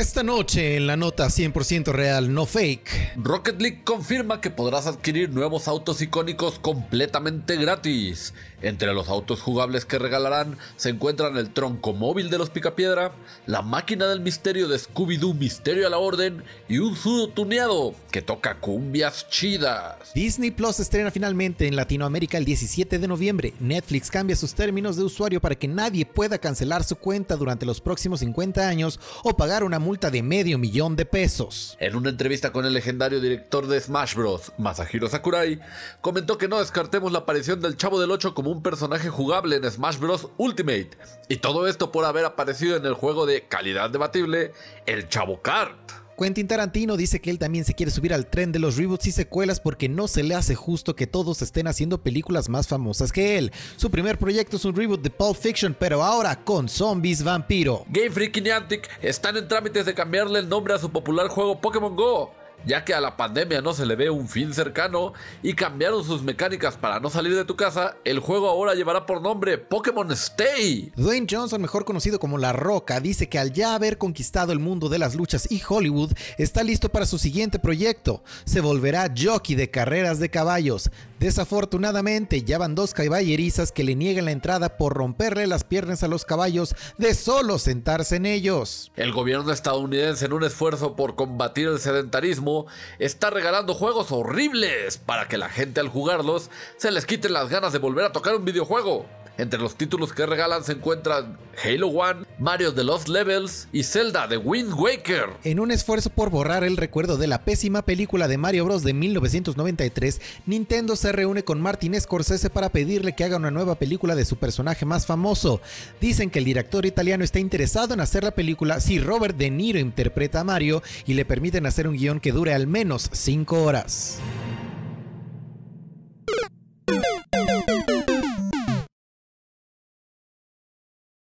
Esta noche en la nota 100% real, no fake. Rocket League confirma que podrás adquirir nuevos autos icónicos completamente gratis. Entre los autos jugables que regalarán se encuentran el tronco móvil de los Picapiedra, la máquina del misterio de Scooby-Doo Misterio a la Orden y un sudo tuneado que toca cumbias chidas. Disney Plus estrena finalmente en Latinoamérica el 17 de noviembre. Netflix cambia sus términos de usuario para que nadie pueda cancelar su cuenta durante los próximos 50 años o pagar una multa de medio millón de pesos. En una entrevista con el legendario director de Smash Bros., Masahiro Sakurai, comentó que no descartemos la aparición del Chavo del 8 como un personaje jugable en Smash Bros. Ultimate. Y todo esto por haber aparecido en el juego de calidad debatible, el Chavo Kart. Quentin Tarantino dice que él también se quiere subir al tren de los reboots y secuelas porque no se le hace justo que todos estén haciendo películas más famosas que él. Su primer proyecto es un reboot de Pulp Fiction, pero ahora con zombies vampiro. Game Freak y Niantic están en trámites de cambiarle el nombre a su popular juego Pokémon Go ya que a la pandemia no se le ve un fin cercano y cambiaron sus mecánicas para no salir de tu casa, el juego ahora llevará por nombre Pokémon Stay. Dwayne Johnson, mejor conocido como La Roca, dice que al ya haber conquistado el mundo de las luchas y Hollywood, está listo para su siguiente proyecto. Se volverá jockey de carreras de caballos. Desafortunadamente, ya van dos caballerizas que le niegan la entrada por romperle las piernas a los caballos de solo sentarse en ellos. El gobierno estadounidense, en un esfuerzo por combatir el sedentarismo, está regalando juegos horribles para que la gente al jugarlos se les quiten las ganas de volver a tocar un videojuego. Entre los títulos que regalan se encuentran Halo One, Mario The Lost Levels y Zelda The Wind Waker. En un esfuerzo por borrar el recuerdo de la pésima película de Mario Bros. de 1993, Nintendo se reúne con Martin Scorsese para pedirle que haga una nueva película de su personaje más famoso. Dicen que el director italiano está interesado en hacer la película si Robert De Niro interpreta a Mario y le permiten hacer un guion que dure al menos 5 horas.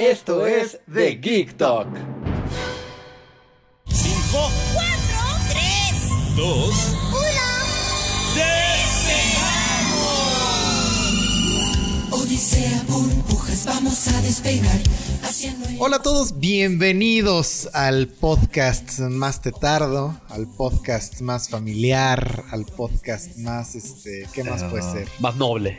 Esto es The Geek Talk. 5, 4, 3, 2, 1. Odisea, burbujas, vamos a despegar. Haciendo Hola a todos, bienvenidos al podcast más tetardo, al podcast más familiar, al podcast más, este, ¿qué más puede ser? Más noble.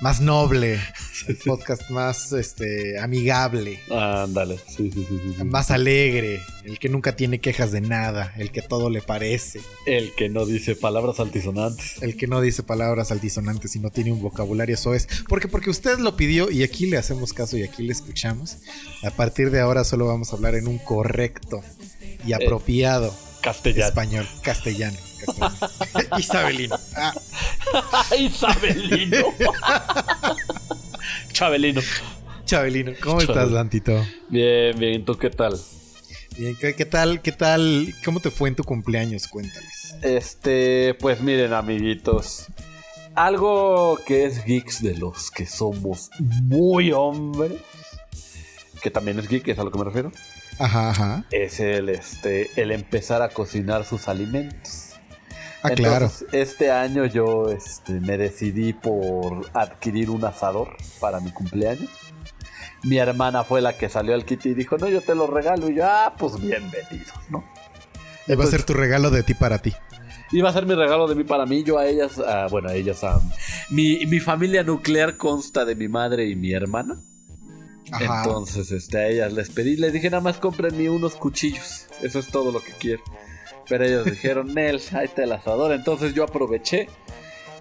Más noble, el podcast más, este, amigable, Ándale, sí, sí, sí, sí, sí. más alegre, el que nunca tiene quejas de nada, el que todo le parece, El que no dice palabras altisonantes. el que no dice palabras altisonantes y no tiene un vocabulario soez. Porque porque usted lo pidió y aquí le hacemos caso y aquí le escuchamos. A partir de ahora solo vamos a hablar en un correcto y apropiado Castellano. español, castellano. castellano. Isabelino. Ah, Isabelino. Chabelino. Chabelino, ¿cómo estás. Lantito? Bien, bien. ¿Tú qué tal? Bien, ¿qué, qué tal? ¿Qué tal? ¿Cómo te fue en tu cumpleaños? Cuéntales. Este, pues miren, amiguitos. Algo que es geeks de los que somos muy hombres. Que también es geek, es a lo que me refiero. Ajá, ajá. Es el, este, el empezar a cocinar sus alimentos. Ah, claro. Entonces, este año yo este, me decidí por adquirir un asador para mi cumpleaños. Mi hermana fue la que salió al kit y dijo, no, yo te lo regalo. Y yo, ah, pues bienvenido, ¿no? Y va a ser tu regalo de ti para ti. Iba a ser mi regalo de mí para mí, yo a ellas, ah, bueno, a ellas a... Mi, mi familia nuclear consta de mi madre y mi hermana. Ajá. Entonces, este, a ellas les pedí, les dije nada más cómprenme unos cuchillos. Eso es todo lo que quiero. Pero ellos dijeron, Nel, ahí está el asador. Entonces yo aproveché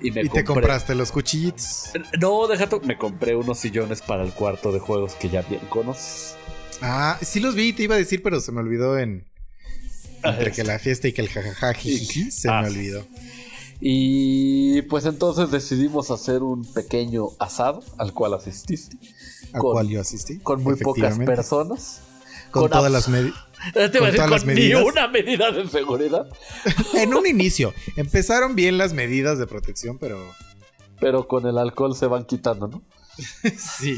y me y te compraste los cuchillitos. No, deja me compré unos sillones para el cuarto de juegos que ya bien conoces. Ah, sí los vi, te iba a decir, pero se me olvidó en. Entre que la fiesta y que el jajaja se Ah, me sí. olvidó. Y pues entonces decidimos hacer un pequeño asado al cual asististe. ¿A Con- cuál yo asistí? Con muy pocas personas. con, Con todas las medidas. Te iba a Con decir, todas las con ni una medida de seguridad. En un inicio, empezaron bien las medidas de protección, pero Pero con el alcohol se van quitando, ¿no? sí.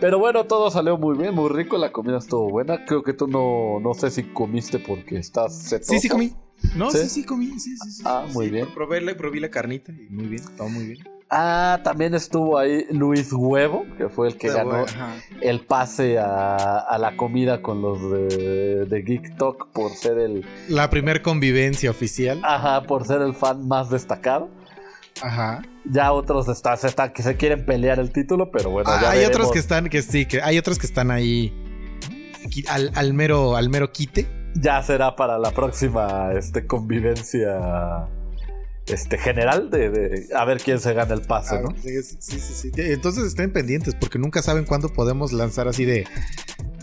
Pero bueno, todo salió muy bien, muy rico, la comida estuvo buena. Creo que tú no, no sé si comiste porque estás setoso. Sí, sí comí. No, ¿Sí? sí, sí, comí. Sí, sí, sí. Ah, muy Sí, bien. Probé la, probé la carnita y muy bien, todo muy bien. Ah, también estuvo ahí Luis Huevo, que fue el que ganó bueno, el pase a, a la comida con los de, de Geek Talk por ser el La primer convivencia oficial. ajá, por ser el fan más destacado. Ajá. Ya otros están, se están- que se quieren pelear el título, pero bueno, Ah, ya hay otros que están, que sí, que hay otros que están ahí al, al mero, al mero quite. ya será para la próxima este convivencia este general de, de a ver quién se gana el pase, Ah, ¿no? sí, sí, sí, sí. Entonces estén pendientes porque nunca saben cuándo podemos lanzar así de.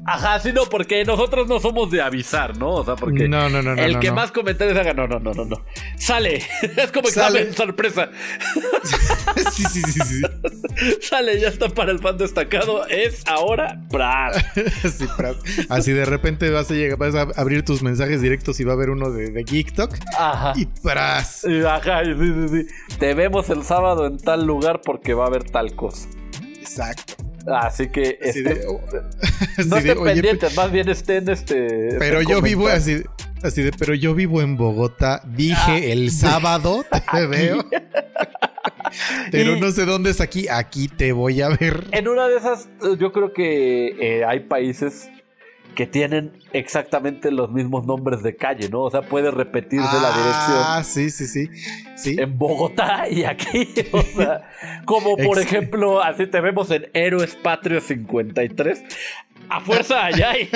Ajá, sí, no, porque nosotros no somos de avisar, ¿no? O sea, porque no, no, no, no. el que más comentarios haga, no, no, no, no, no. Sale, es como Sale. examen sorpresa. sí, sí, sí, sí. Sale, ya está para el fan destacado. Es ahora, Brad. Sí, pra- así de repente vas a llegar, vas a abrir tus mensajes directos y va a haber uno de, de GeekTok Ajá. y pras. Y Ajá, sí, sí, sí. Te vemos el sábado en tal lugar porque va a haber tal cosa. Exacto. Así que Así este, de, oh, no así de, estén oye, pendientes, más bien estén este. pero estén yo vivo así, así de, pero yo vivo en Bogotá. Dije Ah. el sábado te veo, pero Y- no sé dónde es aquí. Aquí te voy a ver. En una de esas, yo creo que eh, hay países que tienen exactamente los mismos nombres de calle, ¿no? O sea, puede repetirse la dirección Ah, sí, sí, sí. Sí. en Bogotá y aquí. O sea, como por ejemplo, así te vemos en Héroes Patrios 53. A fuerza allá hay.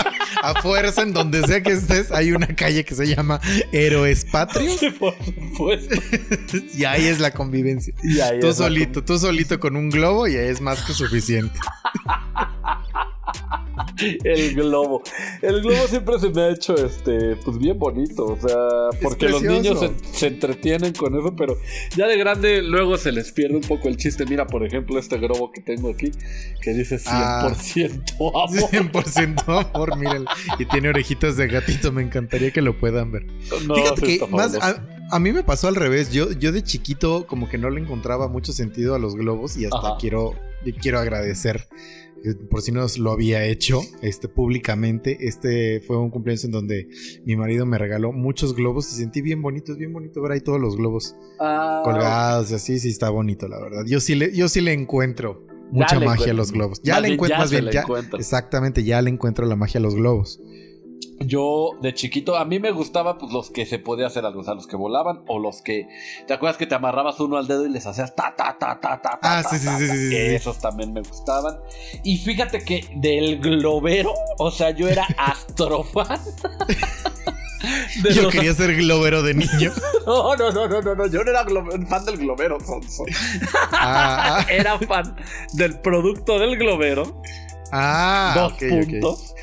A fuerza, en donde sea que estés, hay una calle que se llama Héroes Patrios por supuesto. y ahí es la convivencia. Y ahí Tú solito, tú solito con un globo y ahí es más que suficiente. El globo. El globo siempre se me ha hecho este, pues bien bonito. O sea, porque los niños se, se entretienen con eso, pero ya de grande luego se les pierde un poco el chiste. Mira, por ejemplo, este globo que tengo aquí, que dice 100% Ah. amor. 100% amor, miren. Y tiene orejitas de gatito, me encantaría que lo puedan ver. No, Fíjate que más a, a mí me pasó al revés. Yo, yo de chiquito como que no le encontraba mucho sentido a los globos y hasta Ajá. quiero, quiero agradecer. Por si no lo había hecho este, públicamente. Este fue un cumpleaños en donde mi marido me regaló muchos globos y sentí bien bonito, es bien bonito ver ahí todos los globos Ah, colgados y así, sí está bonito, la verdad. Yo sí le, yo sí le encuentro mucha magia a los globos. Ya le encuentro, ya más bien, ya. Exactamente, ya le encuentro la magia a los globos. Yo de chiquito, a mí me gustaba pues los que se podía hacer algo, o sea, los que volaban o los que, ¿te acuerdas que te amarrabas uno al dedo y les hacías ta ta ta ta ta? Ah, ta, sí, sí, ta, sí, ta? sí, sí, sí. Esos también me gustaban. Y fíjate que del globero, o sea, yo era astrofan. Yo los- quería ser globero de niño. No, no, no, no, no, no, yo no era glo- fan del globero, sonso. Ah, ah, Era fan del producto del globero. ah, dos puntos.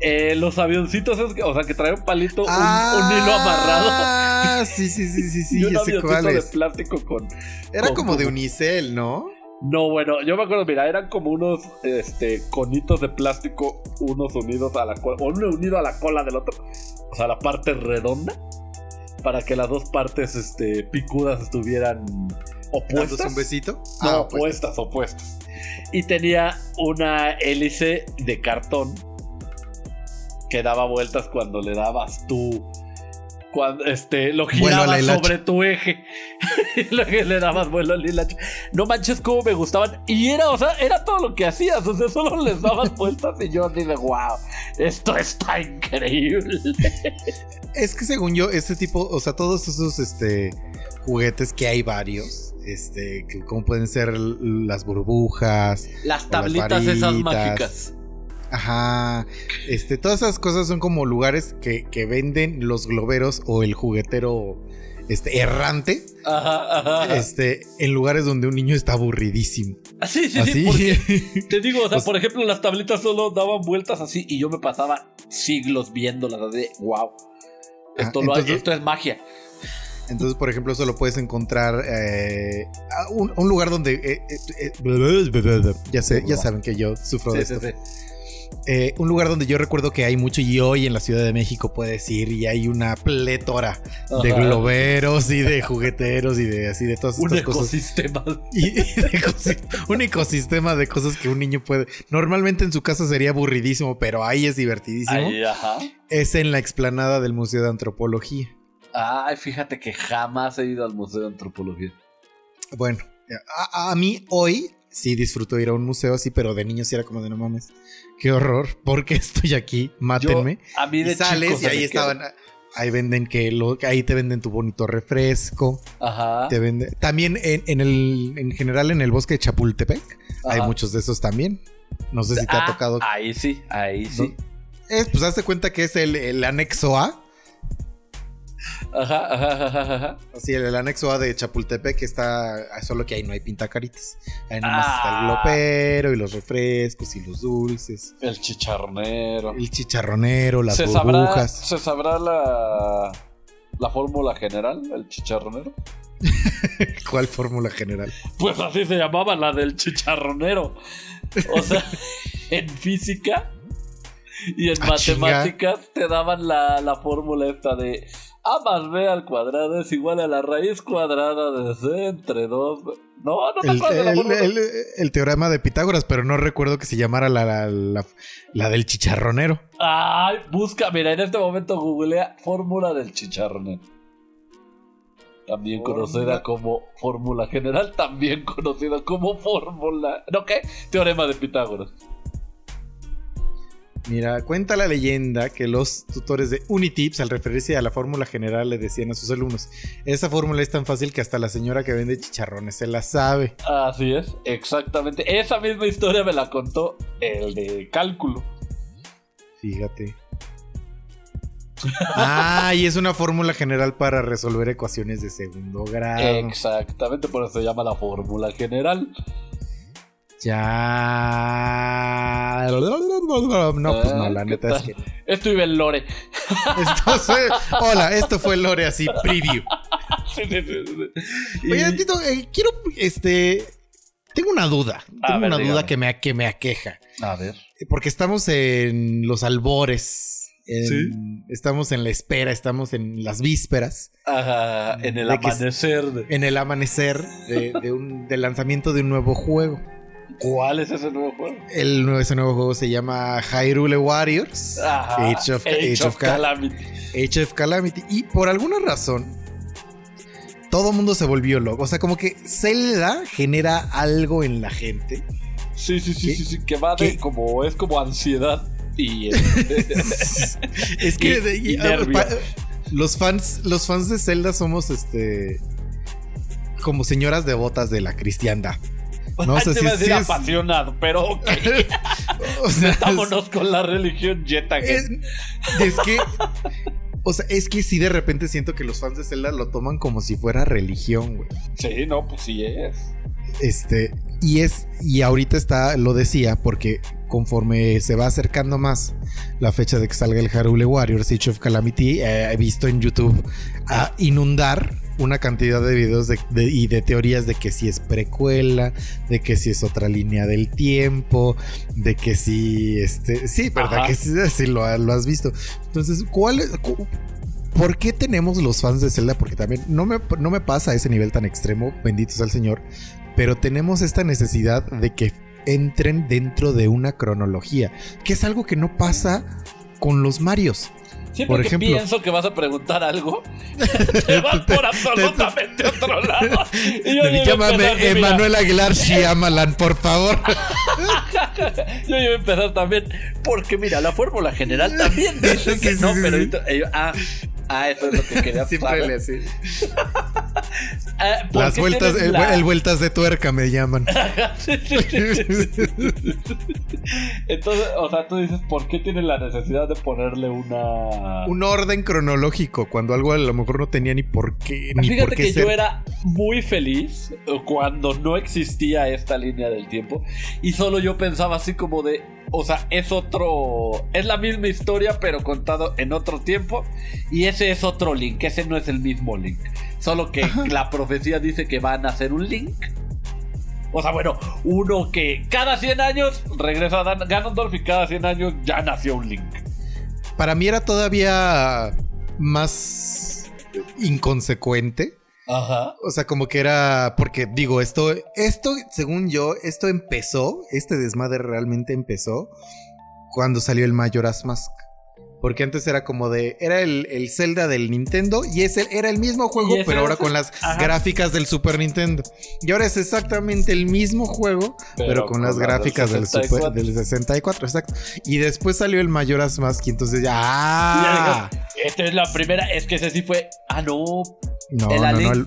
Eh, los avioncitos, es que- o sea, que trae un palito, un- Ah, un, hilo amarrado. Ah, sí, sí, sí, sí, sí, y un avioncito cuál de plástico con. Era con- como de unicel, ¿no? No, bueno, yo me acuerdo, mira, eran como unos este, conitos de plástico, unos unidos a la cola, o uno unido a la cola del otro, o sea, la parte redonda, para que las dos partes este, picudas estuvieran ¿Dándose opuestas. un besito? No, Ah, pues. opuestas, opuestas. Y tenía una hélice de cartón que daba vueltas cuando le dabas tú. Cuando este, lo girabas sobre tu eje. lo que le dabas vuelo al hilacha. No manches cómo me gustaban. Y era, o sea, era todo lo que hacías. O sea, solo les dabas vueltas y yo dije, wow, esto está increíble. Es que según yo, este tipo, o sea, todos esos este, juguetes que hay varios, este, como pueden ser las burbujas, Las tablitas esas varitas. mágicas. Ajá, este, todas esas cosas son como lugares que, que venden los globeros o el juguetero este, errante, Ajá, ajá. ajá. este, en lugares donde un niño está aburridísimo. Ah, sí, sí, sí. Así. porque Te digo, o sea, Pues- por ejemplo, las tablitas solo daban vueltas así y yo me pasaba siglos viéndolas así de wow. Esto, lo- entonces- esto es magia. Entonces, por ejemplo, eso lo puedes encontrar eh, a un, un lugar donde eh, eh, ya sé, ya saben que yo sufro de Sí, esto. sí, sí. Eh, un lugar donde yo recuerdo que hay mucho y hoy en la Ciudad de México puedes ir y hay una plétora de Ajá. globeros y de jugueteros y de así de todas Un estas cosas. ecosistema. Y, y de un ecosistema de cosas que un niño puede. Normalmente en su casa sería aburridísimo, pero ahí es divertidísimo. Ajá. Es en la explanada del Museo de Antropología. Ay, fíjate que jamás he ido al Museo de Antropología. Bueno, a, a mí hoy sí disfruto ir a un museo así, pero de niño sí era como de no mames. Qué horror, ¿por qué estoy aquí? Mátenme. Yo, a mí de y sales chico y ahí estaban. Ahí venden que lo, ahí te venden tu bonito refresco. Ajá. Te venden. También en, en el, en general en el bosque de Chapultepec hay muchos de esos también. No sé si te ha Ah, tocado. Ahí sí, ahí sí. Es, pues hazte cuenta que es el, el anexo A. Ajá, ajá, ajá, ajá. Así, el, el anexo A de Chapultepec está. Solo que ahí no hay pintacaritas. Ahí nomás está el Ah. glopero y los refrescos y los dulces. El chicharronero. El chicharronero, las ¿Se sabrá, burbujas. ¿Se sabrá la, la fórmula general, el chicharronero? ¿Cuál fórmula general? Pues así se llamaba la del chicharronero. O sea, en física y en Ah, matemáticas te daban la, la fórmula esta de A más B al cuadrado es igual a la raíz cuadrada de C entre 2. No, no me El, acuerdo el- fórmula. el- el teorema de Pitágoras, pero no recuerdo que se llamara la, la, la- la del chicharronero. Ay, busca, mira, en este momento googlea fórmula del chicharronero. También Fórmula. conocida como fórmula general, también conocida como fórmula. ¿No qué? Teorema de Pitágoras. Mira, cuenta la leyenda que los tutores de Unitips, al referirse a la fórmula general, le decían a sus alumnos: Esa fórmula es tan fácil que hasta la señora que vende chicharrones se la sabe. Así es, exactamente. Esa misma historia me la contó el de cálculo. Fíjate. Ah, y es una fórmula general para resolver ecuaciones de segundo grado. Exactamente, por eso se llama la fórmula general. Ya. No, pues no, la Ah, ¿qué neta es que. Esto iba en Lore. Esto fue- Hola, esto fue Lore así, preview. Sí, sí. Oye, Tito, eh, quiero, este, tengo una duda, A tengo ver, una dígame. duda que me, que me aqueja, A ver. porque estamos en los albores, en- Sí. estamos en la espera, estamos en las vísperas, Ajá, en el De que- amanecer. de- en el amanecer de, de un, del lanzamiento de un nuevo juego. ¿Cuál es ese nuevo juego? El ese nuevo juego se llama Hyrule Warriors, Ajá, Age of- Age of Ca- Calamity. Age of Calamity, y por alguna razón todo el mundo se volvió loco, o sea, como que Zelda genera algo en la gente. Sí, sí, sí, sí, sí, que va de como, es como ansiedad y... es que Y- y pa- los fans, los fans de Zelda somos este como señoras devotas de la cristiandad. No sé si, es- apasionado, pero ok, o sea, con la religión Jetta. es- es que o sea, es que sí de repente siento que los fans de Zelda lo toman como si fuera religión, güey. Sí, no, pues sí es. Este, y es, y ahorita está, lo decía, porque conforme se va acercando más la fecha de que salga el Harule Warriors Age of Calamity, eh, he visto en YouTube a inundar una cantidad de videos de- de- y de teorías de que si es precuela, de que si es otra línea del tiempo, de que si, este, sí, verdad Ajá. que sí, sí lo, ha- lo has visto. Entonces, ¿cuál es? cu- ¿Por qué tenemos los fans de Zelda? Porque también no me, no me pasa a ese nivel tan extremo, bendito sea el Señor, pero tenemos esta necesidad de que entren dentro de una cronología, que es algo que no pasa con los Marios. Siempre Por que ejemplo- pienso que vas a preguntar algo, te vas por absolutamente otro lado. Y yo Llámame Emanuel Aguilar Shyamalan, por favor. Yo iba a empezar también, porque mira, la fórmula general también dice que no, pero eh, ah, ah, eso es lo que quería saber. así. Ah, ¿por Las vueltas, el, la- el vueltas de tuerca me llaman. Entonces, o sea, tú dices, ¿por qué tienes la necesidad de ponerle una... Un orden cronológico, cuando algo a lo mejor no tenía ni por qué, ni Fíjate por qué que ser. yo era muy feliz cuando no existía esta línea del tiempo y solo yo pensaba así como de, o sea, es otro, es la misma historia pero contado en otro tiempo y ese es otro link, ese no es el mismo link. Solo que la profecía dice que van a hacer un Link. O sea, bueno, uno que cada 100 años regresa a Ganondorf y cada 100 años ya nació un Link. Para mí era todavía más inconsecuente. Ajá. O sea, como que era. Porque digo, esto, esto, según yo, esto empezó. Este desmadre realmente empezó cuando salió el Majora's Mask. Porque antes era como de. Era el, el Zelda del Nintendo y ese era el mismo juego, pero ahora es- con las ajá. gráficas del Super Nintendo. Y ahora es exactamente el mismo juego, pero, con, las gráficas del, Super, 64. del 64, exacto. Y después salió el Majora's Mask y entonces ya. ¡Ah! Esta es la primera, es que ese sí fue. Ah, no. No, El no, no. El,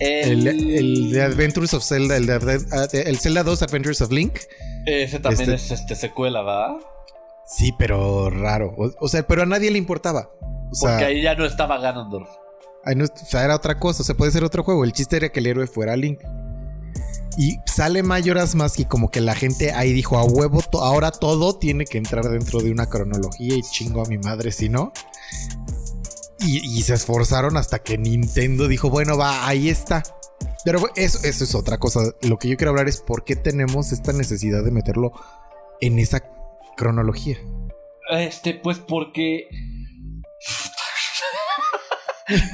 El, el, el de Adventures of Zelda, el, de, ah, de- el Zelda 2 Adventures of Link. Ese también este- es este secuela, ¿va? Sí, pero raro. O, o sea, pero a nadie le importaba. O sea, Porque ahí ya no estaba Ganondorf. ahí no- o sea, era otra cosa. O sea, puede ser otro juego. El chiste era que el héroe fuera Link. Y sale Majora's Mask y como que la gente ahí dijo a huevo, to- ahora todo tiene que entrar dentro de una cronología y chingo a mi madre si no. Y, y se esforzaron hasta que Nintendo dijo, bueno, va, ahí está. Pero eso, eso es otra cosa. Lo que yo quiero hablar es por qué tenemos esta necesidad de meterlo en esa cronología. Este, pues porque.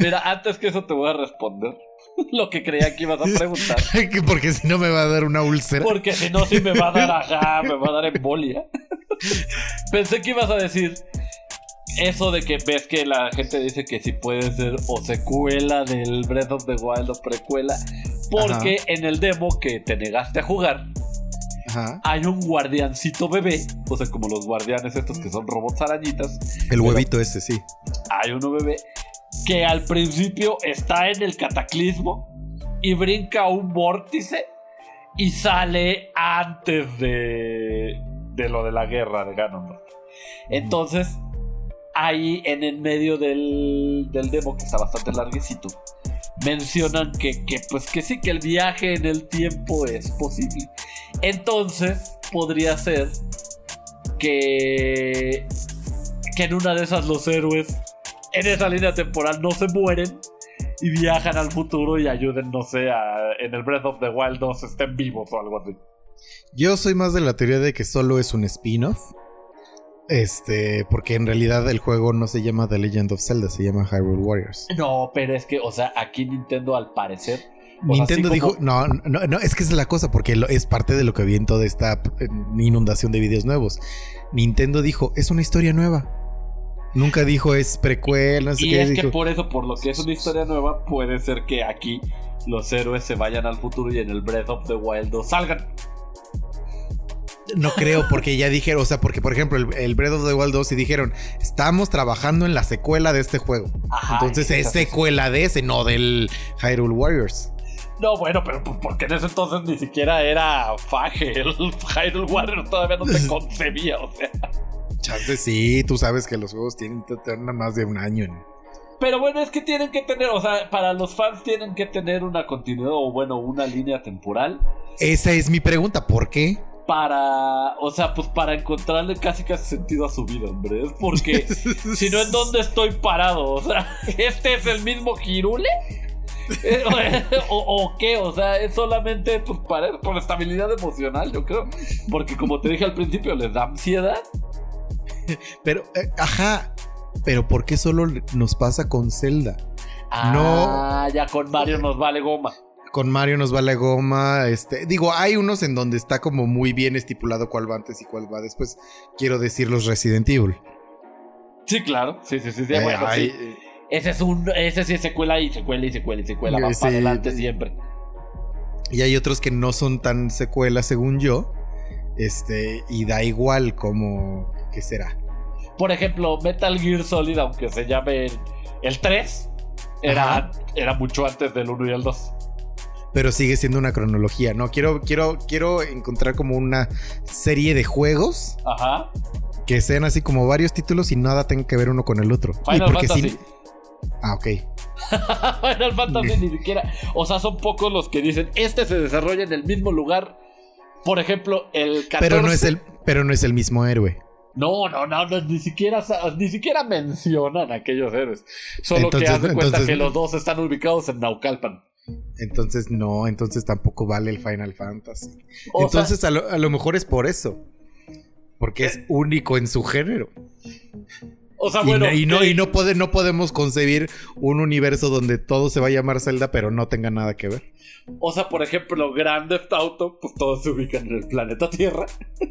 Mira, antes que eso te voy a responder lo que creía que ibas a preguntar. Porque si no me va a dar una úlcera. Porque si no, sí me va a dar ajá, me va a dar embolia. Pensé que ibas a decir eso de que ves que la gente dice que sí puede ser o secuela del Breath of the Wild o precuela. Porque en el demo que te negaste a jugar, Ajá. hay un guardiancito bebé. O sea, como los guardianes estos que son robots arañitas. El huevito ese, sí. hay uno bebé que al principio está en el cataclismo y brinca un vórtice y sale antes de, de lo de la guerra de Ganondorf. Entonces, ahí en el medio del, del demo, que está bastante larguecito, mencionan que, que, pues que sí, que el viaje en el tiempo es posible. Entonces, podría ser que, que en una de esas los héroes en esa línea temporal no se mueren y viajan al futuro y ayuden, no sé, a, en el Breath of the Wild 2 estén vivos o algo así. Yo soy más de la teoría de que solo es un spin-off. Este, porque en realidad el juego no se llama The Legend of Zelda, se llama Hyrule Warriors. No, pero es que, o sea, aquí Nintendo al parecer... Nintendo dijo, no, no, no, es que esa es la cosa, porque lo- es parte de lo que vi en toda esta inundación de videos nuevos. Nintendo dijo, es una historia nueva. Nunca dijo es precuela, no sé Y qué. es que dijo, por eso, por lo que es una historia nueva, puede ser que aquí los héroes se vayan al futuro y en el Breath of the Wild 2 salgan. No creo, porque ya dijeron, o sea, porque por ejemplo, el, el Breath of the Wild 2 y dijeron, estamos trabajando en la secuela de este juego. Ajá, Entonces es secuela de ese, no del Hyrule Warriors. No, bueno, pero pues, porque en ese entonces ni siquiera era Fage. El Hyrule Warriors todavía no se concebía, o sea. Chance sí, tú sabes que los juegos tienen que tener más de un año. Pero bueno, es que tienen que tener, o sea, para los fans tienen que tener una continuidad o bueno, una línea temporal Esa es mi pregunta, ¿por qué? Para, o sea, pues para encontrarle casi casi sentido a su vida, hombre. Es porque si no, ¿en dónde estoy parado? O sea, ¿este es el mismo Hirule? Eh, o, o qué? O sea, es solamente pues, para, por estabilidad emocional, yo creo. Porque como te dije al principio, les da ansiedad. Pero, eh, ajá, pero ¿por qué solo nos pasa con Zelda? Ah, ya con Mario nos vale goma. Con Mario nos va la goma, este, digo, hay unos en donde está como muy bien estipulado cuál va antes y cuál va después. Quiero decir los Resident Evil. Sí, claro. Sí, sí, sí. sí, Eh, bueno, hay- sí. Ese es un. Ese sí es secuela y secuela y secuela y secuela. Va Sí, para adelante siempre. Y hay otros que no son tan secuelas, según yo. Este, y da igual como. ¿Qué será? Por ejemplo, Metal Gear Solid, aunque se llame el, el 3, era, Ajá. era mucho antes del 1 y el 2. Pero sigue siendo una cronología, ¿no? Quiero, quiero, quiero encontrar como una serie de juegos Ajá. que sean así como varios títulos y nada tenga que ver uno con el otro. Y Final porque Fantasy. Ah, ok. Final Fantasy ni siquiera. O sea, son pocos los que dicen, este se desarrolla en el mismo lugar. Por ejemplo, el 14. Pero no es el, pero no es el mismo héroe. No, no, no, no, ni siquiera ni siquiera mencionan a aquellos héroes. Solo que Entonces- haz de cuenta entonces- que los dos están ubicados en Naucalpan. Entonces no, entonces tampoco vale el Final Fantasy. O entonces a, lo, a lo mejor es por eso. Porque es único en su género. O sea, Y, bueno, no, y, no, y no, puede- no podemos concebir un universo donde todo se va a llamar Zelda, pero no tenga nada que ver. o sea, por ejemplo, Grand Theft Auto, pues todos se ubican en el planeta Tierra.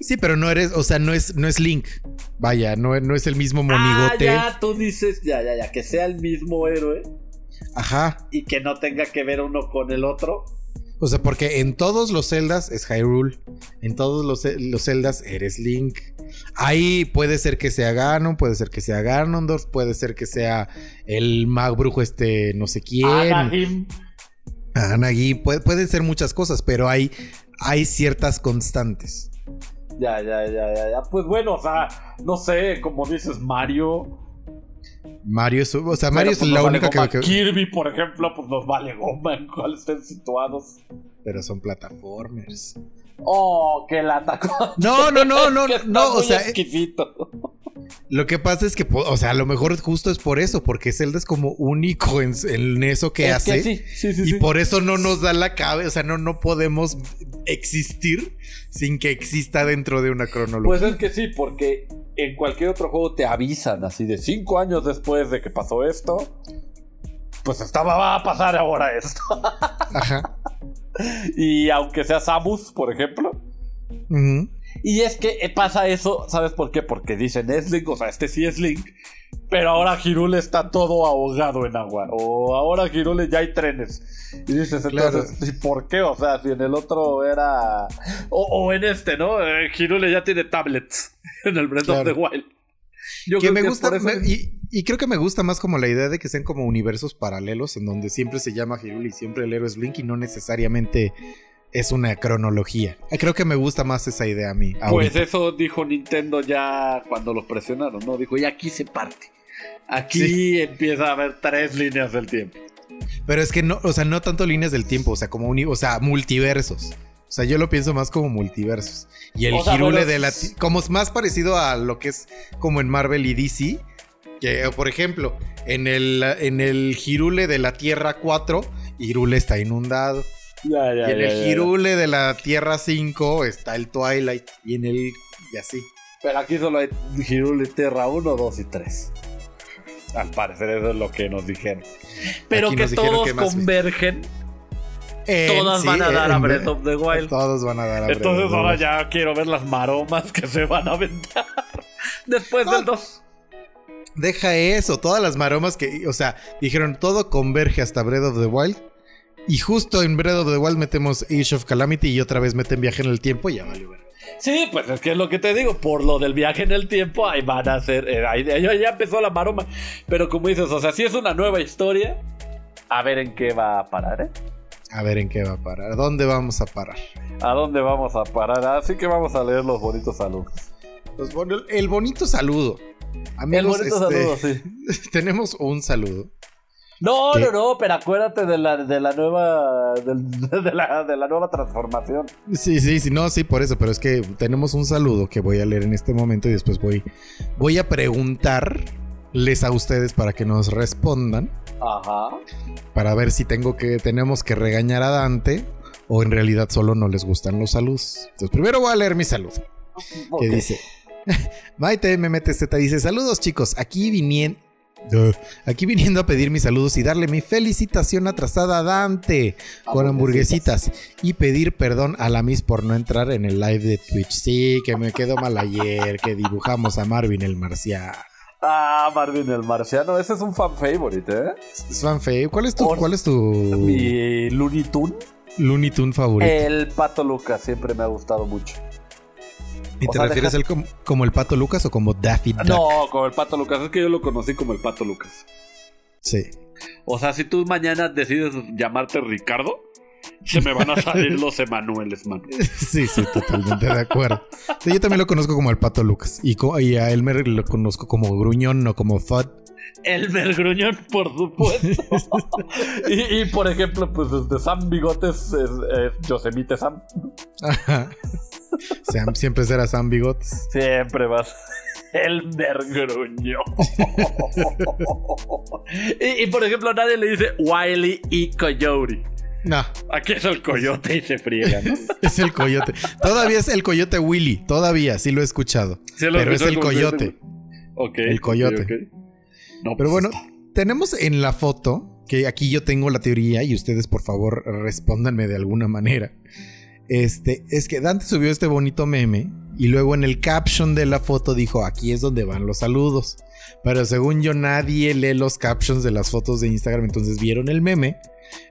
Sí, pero no eres, o sea, no es, no es Link. Vaya, no, no es el mismo Ah, monigote. ya, tú dices, ya, ya, ya, que sea el mismo héroe Ajá. y que no tenga que ver uno con el otro. O sea, porque en todos los Zeldas es Hyrule. En todos los, los Zeldas eres Link. Ahí puede ser que sea Ganon, puede ser que sea Ganondorf, puede ser que sea el mag brujo este no sé quién. Anaheim. Anagi, puede- pueden ser muchas cosas, pero hay, hay ciertas constantes. Ya, ya, ya, ya, ya. Pues bueno, o sea, no sé, como dices, Mario. Mario es, o sea, Mario Pero, es pues, la vale única que, que- Kirby, por ejemplo, pues nos vale goma en cuál estén situados. Pero son plataformers. Oh, que la atacó. No, no, no, no, Que no, o sea, eh, exquisito. lo que pasa es que, o sea, a lo mejor justo es por eso, porque Zelda es como único en, en eso que Es hace. sí, sí, sí. Y sí. por eso no nos da la cabeza, o sea, no, no podemos existir sin que exista dentro de una Pues cronología. es que sí, porque en cualquier otro juego te avisan así de cinco años después de que pasó esto. Pues estaba, va a pasar ahora esto. Ajá. y aunque sea Samus, por ejemplo. Ujú. Y es que eh, pasa eso, ¿sabes por qué? Porque dicen es Link, o sea, este sí es Link. Pero ahora Hirule está todo ahogado en agua. O ahora Hirule ya hay trenes. Y dices, Claro. entonces, ¿y por qué? O sea, si en el otro era. O, o en este, ¿no? Eh, Hirule ya tiene tablets en el Breath Claro. of the Wild. Yo que creo me gusta me- y, y creo que me gusta más como la idea de que sean como universos paralelos en donde siempre se llama Hyrule y siempre el héroe es Link y no necesariamente es una cronología. Eh, Creo que me gusta más esa idea a mí. Pues eso dijo Nintendo ya cuando los presionaron, ¿no? Dijo, y aquí se parte. Aquí empieza a haber tres líneas del tiempo. Pero es que no, o sea, no tanto líneas del tiempo, o sea, como uni- o sea, multiversos. O sea, yo lo pienso más como multiversos. Y el O sea, bueno, de la como es más parecido a lo que es como en Marvel y DC, que por ejemplo, en el en el Hirule de la Tierra 4, Hirule está inundado. Ya, ya, y en ya, el. Hirule de la Tierra 5 está el Twilight y en el y así. Pero aquí solo hay Hirule Terra 1, 2 y 3. Al parecer eso es lo que nos dijeron. Pero Aquí que todos que convergen. En- todas sí, van a dar a Breath of the Wild. Todos van a dar a Breath Entonces of the ahora Wild. ya quiero ver las maromas que se van a aventar. Después del 2. Deja eso, todas las maromas que, o sea, dijeron todo converge hasta Breath of the Wild. Y justo en Breath of the Wild metemos Age of Calamity y otra vez meten viaje en el tiempo y ya vale, ver. Sí, pues es que es lo que te digo. Por lo del viaje en el tiempo, ahí van a hacer. eh, ahí, ya empezó la maroma. Pero como dices, o sea, si es una nueva historia, a ver en qué va a parar, ¿eh? A ver en qué va a parar. ¿Dónde vamos a parar? ¿A dónde vamos a parar? Así que vamos a leer los bonitos saludos. Bueno, el bonito saludo. El Amigos, bonito este, saludo, sí. tenemos un saludo. No, ¿Qué? no, no, pero acuérdate de la, de la nueva. De, la, de la nueva transformación. Sí, sí, sí, no, sí, por eso, pero es que tenemos un saludo que voy a leer en este momento y después voy, voy a preguntarles a ustedes para que nos respondan. Ajá. para ver si tengo que tenemos que regañar a Dante o en realidad solo no les gustan los saludos. Entonces, primero voy a leer mi salud. Ok. Que dice Maite MMTZ dice, "Saludos, chicos. Aquí viniendo Aquí viniendo a pedir mis saludos y darle mi felicitación atrasada a Dante con hamburguesitas y pedir perdón a la Miss por no entrar en el live de Twitch. Sí, que me quedó mal ayer, que dibujamos a Marvin el marciano. Ah, Marvin el marciano. Ese es un fan favorite, ¿eh? Es fan feo. ¿Cuál es tu, cuál es tu Mi Looney Tunes. Looney Tunes favorito? El pato Lucas siempre me ha gustado mucho. ¿Y O te sea, refieres deja- a él como, como el pato Lucas o como Daffy Duck? No, como el pato Lucas. Es que yo lo conocí como el pato Lucas. Sí. O sea, si tú mañana decides llamarte Ricardo, se me van a salir los Emanueles, man. Sí, sí, totalmente de acuerdo. Sí, yo también lo conozco como el pato Lucas. Y, co- y a Elmer lo conozco como Gruñón o como Fud. El mergruñón, por supuesto. y, y, por ejemplo, pues desde Sam Bigotes es, es Yosemite Sam. Ajá. Sam- siempre será Sam Bigotes. Siempre vas. El mergruño. y, y, por ejemplo, nadie le dice Wiley y Coyote. No, Aquí es el coyote y se friega, ¿no? es el coyote. Todavía es el coyote Willy. Todavía, sí lo he escuchado. Sí lo Pero es el coyote. Ok. El coyote. No, Pero pues, bueno, tenemos en la foto, que aquí yo tengo la teoría y ustedes por favor respóndanme de alguna manera. Este, es que Dante subió este bonito meme y luego en el caption de la foto dijo, aquí es donde van los saludos. Pero según yo nadie lee los captions de las fotos de Instagram, entonces vieron el meme,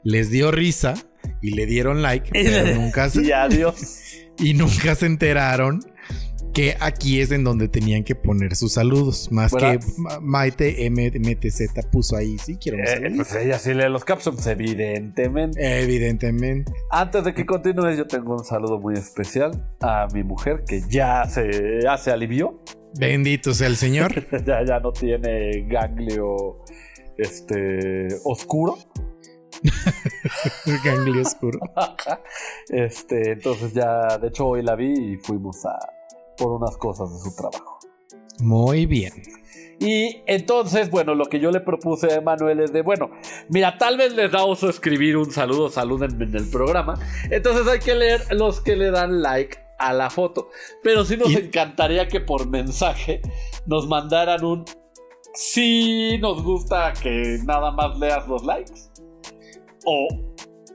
les dio risa y le dieron like, pero nunca se, Y adiós. y nunca se enteraron que aquí es en donde tenían que poner sus saludos. Más que Ma- Maite MTZ puso ahí, sí, quiero Eh, pues ella sí lee los captions, evidentemente. Evidentemente. Antes de que continúes, yo tengo un saludo muy especial a mi mujer que ya se, ya se alivió. Bendito sea el Señor. ya, ya no tiene ganglio este oscuro. ganglio oscuro. este, entonces ya, de hecho hoy la vi y fuimos a por unas cosas de su trabajo. Muy bien. Y entonces, bueno, lo que yo le propuse a Emanuel es de, bueno, mira, tal vez les da oso escribir un saludo, salúdenme en el programa. Entonces hay que leer los que le dan like a la foto. Pero sí nos Y- encantaría que por mensaje nos mandaran un, sí nos gusta que nada más leas los likes. O,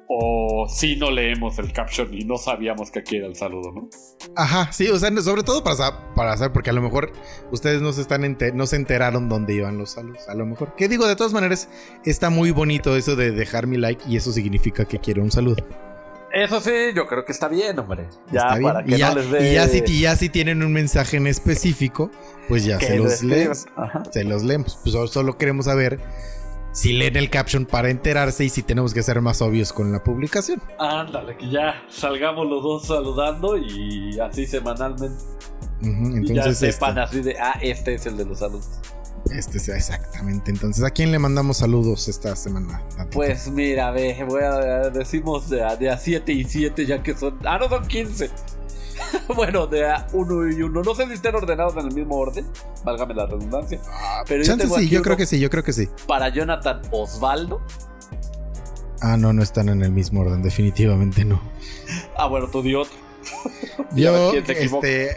o sí no leemos el caption y no sabíamos que aquí era el saludo, ¿no? Ajá, sí, o sea, sobre todo para, para saber, porque a lo mejor ustedes no se, están no se enteraron dónde iban los saludos. A lo mejor. Que digo, de todas maneras, está muy bonito eso de dejar mi like y eso significa que quiero un saludo. Eso sí, yo creo que está bien, hombre. Ya Está bien. para que y, ya, no les dé... y ya si, y ya si tienen un mensaje en específico, pues ya que se lo los leemos. Se los leemos. Pues solo- solo queremos saber si leen el caption para enterarse y si tenemos que ser más obvios con la publicación. Ándale, que ya salgamos los dos saludando y así semanalmente. Y ya entonces, sepan este, así de, ah, este es el de los saludos. este es exactamente. Entonces, ¿a quién le mandamos saludos esta semana? Pues mira, ve, voy a decimos de a, de a 7 y 7 ya que son... Ah, no, son 15. bueno, de a 1 y 1. No sé si estén ordenados en el mismo orden, válgame la redundancia. Pero yo tengo sí, aquí yo creo uno que sí, yo creo que sí. para Jonathan Osvaldo. Ah, no, no están en el mismo orden, definitivamente no. Ah, bueno, tú di otro. Yo, este,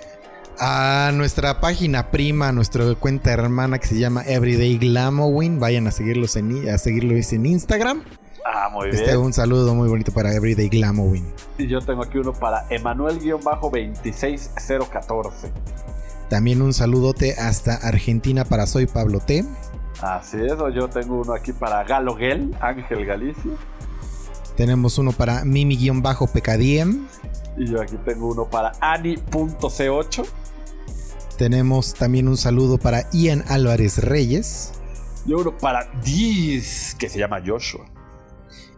a nuestra página prima, a nuestra cuenta hermana que se llama Everyday Glamowin, vayan a seguirlos en, a seguirlos en Instagram. Ah, muy Este, bien. un saludo muy bonito para Everyday Glamowin. Y yo tengo aquí uno para Emanuel-26014. También un saludote hasta Argentina para Soy Pablo T. Así es, o yo tengo uno aquí para Galo Gel, Ángel Galicia. Tenemos uno para Mimi-Pecadiem. Y yo aquí tengo uno para Ani.c8. Tenemos también un saludo para Ian Álvarez Reyes. Y uno para Diz, que se llama Joshua.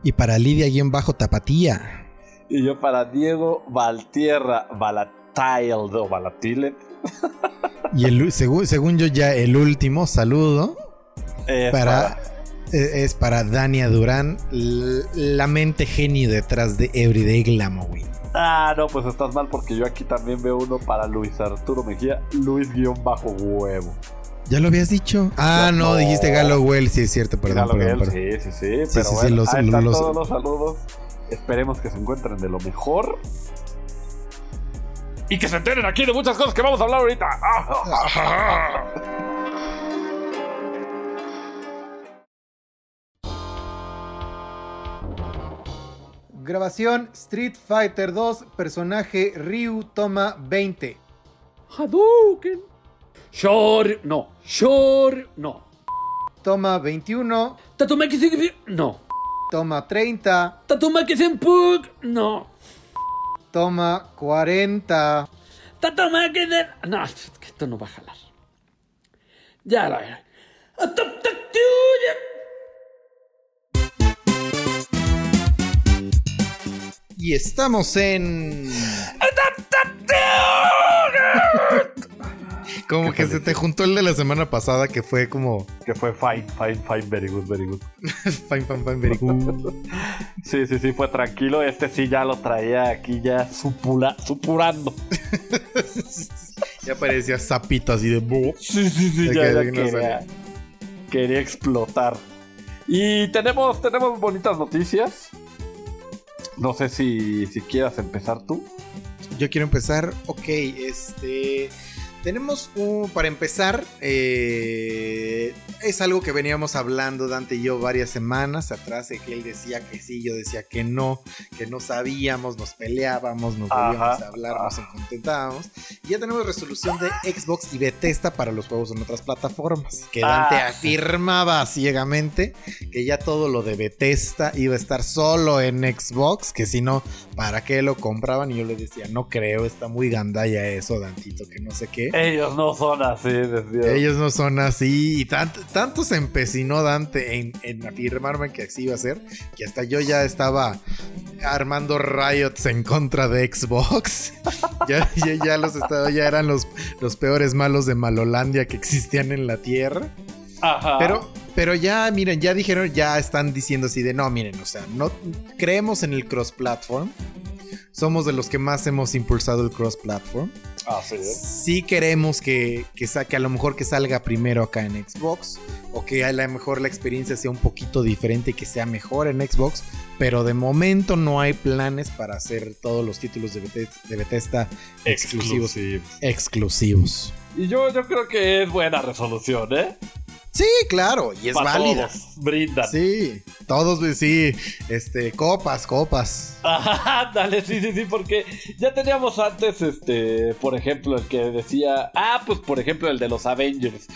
Y para Lidia-Tapatía. Y yo para Diego Valtierra Valatail o Valatilet. Y el, según, según yo ya el último saludo Es para, eh, es para Dania Durán, la mente genio detrás de Everyday Glamowin. Ah, no, pues estás mal porque yo aquí también veo uno para Luis Arturo Mejía, Luis-Huevo. ¿Ya lo habías dicho? Ah, no, no. dijiste Gallowell, sí es cierto, perdón, Galo perdón. Sí, sí, sí. Sí, pero sí, sí, bueno, los- ahí están los- todos los saludos. Esperemos que se encuentren de lo mejor. Y que se enteren aquí de muchas cosas que vamos a hablar ahorita. Grabación Street Fighter 2, personaje Ryu toma 20. Hadouken. Shor, no. Shor, no. Toma 21, Tatumaki Sigri- no. toma 30, Tatumaki Senpuk, no. toma 40. Tatumaki de... No, es que esto no va a jalar. Ya la veré. Y estamos en... Como que se te juntó el de la semana pasada que fue como Que fue fine, fine, fine, very good, very good. fine, fine, fine, very good. Sí, sí, sí, fue tranquilo. Este sí ya lo traía aquí ya supurando. Ya parecía sapito así de. Sí, sí, sí, De ya, que- ya no quería, quería explotar. Y tenemos, tenemos bonitas noticias. No sé si, si quieras empezar tú. Yo quiero empezar. Ok, este. Tenemos un. Para empezar, eh, es algo que veníamos hablando Dante y yo varias semanas atrás. De que él decía que sí, yo decía que no, que no sabíamos, nos peleábamos, nos volvíamos a hablar, nos contentábamos. Y ya tenemos resolución de Xbox y Bethesda para los juegos en otras plataformas. Que Dante Ah. afirmaba ciegamente que ya todo lo de Bethesda iba a estar solo en Xbox, que si no, ¿para qué lo compraban? Y yo le decía, no creo, está muy gandalla eso, Dantito, que no sé qué. Ellos no son así, decía. Ellos no son así. Y tanto, tanto se empecinó Dante en, en afirmarme que así iba a ser, que hasta yo ya estaba armando riots en contra de Xbox. ya, ya, ya los estaba, ya eran los, los peores malos de Malolandia que existían en la Tierra. Ajá. Pero, pero ya, miren, ya dijeron, ya están diciendo así de no, miren, o sea, no creemos en el cross-platform. Somos de los que más hemos impulsado el cross-platform. Así es. Sí queremos que, que, sa- que a lo mejor que salga primero acá en Xbox. O que a lo mejor la experiencia sea un poquito diferente y que sea mejor en Xbox. Pero de momento no hay planes para hacer todos los títulos de Bethesda, de Bethesda exclusivos. Exclusivos. Y yo, yo creo que es buena resolución, ¿eh? Sí, claro, y es Pa' válida. todos, Brindan. Sí, todos, sí, este, copas, copas. Ajá, dale, sí, sí, sí, porque ya teníamos antes, este, por ejemplo, el que decía, ah, pues por ejemplo, el de los Avengers,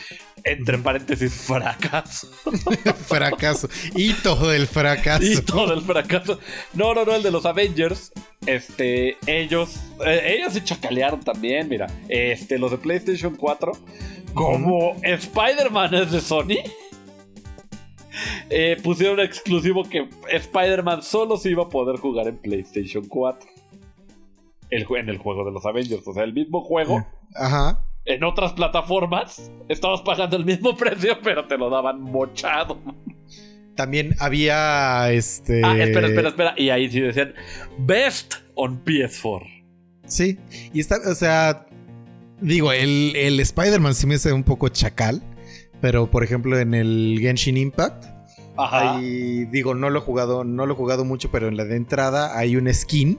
entre paréntesis, fracaso. fracaso. Hito del fracaso. Y todo el fracaso. No, no, no, el de los Avengers, este, ellos, eh, ellos se chacalearon también, mira, este, los de PlayStation 4, como Spider-Man es de Sony. eh, pusieron exclusivo que Spider-Man solo se iba a poder jugar en PlayStation 4. El, en el juego de los Avengers. O sea, el mismo juego. Ajá. En otras plataformas. Estabas pagando el mismo precio, pero te lo daban mochado. También había este. Ah, espera, espera, espera. Y ahí sí decían Best on PS4. Sí. Y está, o sea. Digo, el, el Spider-Man sí me hace un poco chacal. Pero por ejemplo, en el Genshin Impact. Ajá. Hay, digo, no lo he jugado, no lo he jugado mucho, pero en la de entrada hay un skin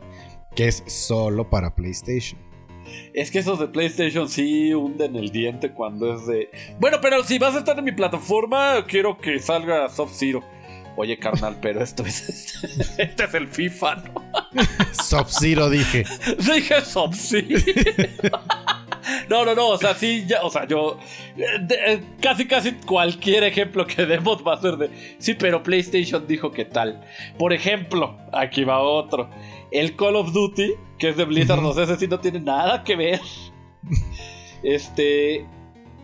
que es solo para PlayStation. Es que esos de PlayStation sí hunden el diente cuando es de. Bueno, pero si vas a estar en mi plataforma, quiero que salga Soft Zero. Oye, carnal, pero esto es. Este es el FIFA, ¿no? Sub-Zero dije. Dije Soft Zero. No, no, no, o sea, sí, ya, o sea, yo. eh, de- eh, casi, casi cualquier ejemplo que demos va a ser de. Sí, pero PlayStation dijo que tal. Por ejemplo, aquí va otro. El Call of Duty, que es de Blizzard, no sé, ese sí no tiene nada que ver. Este.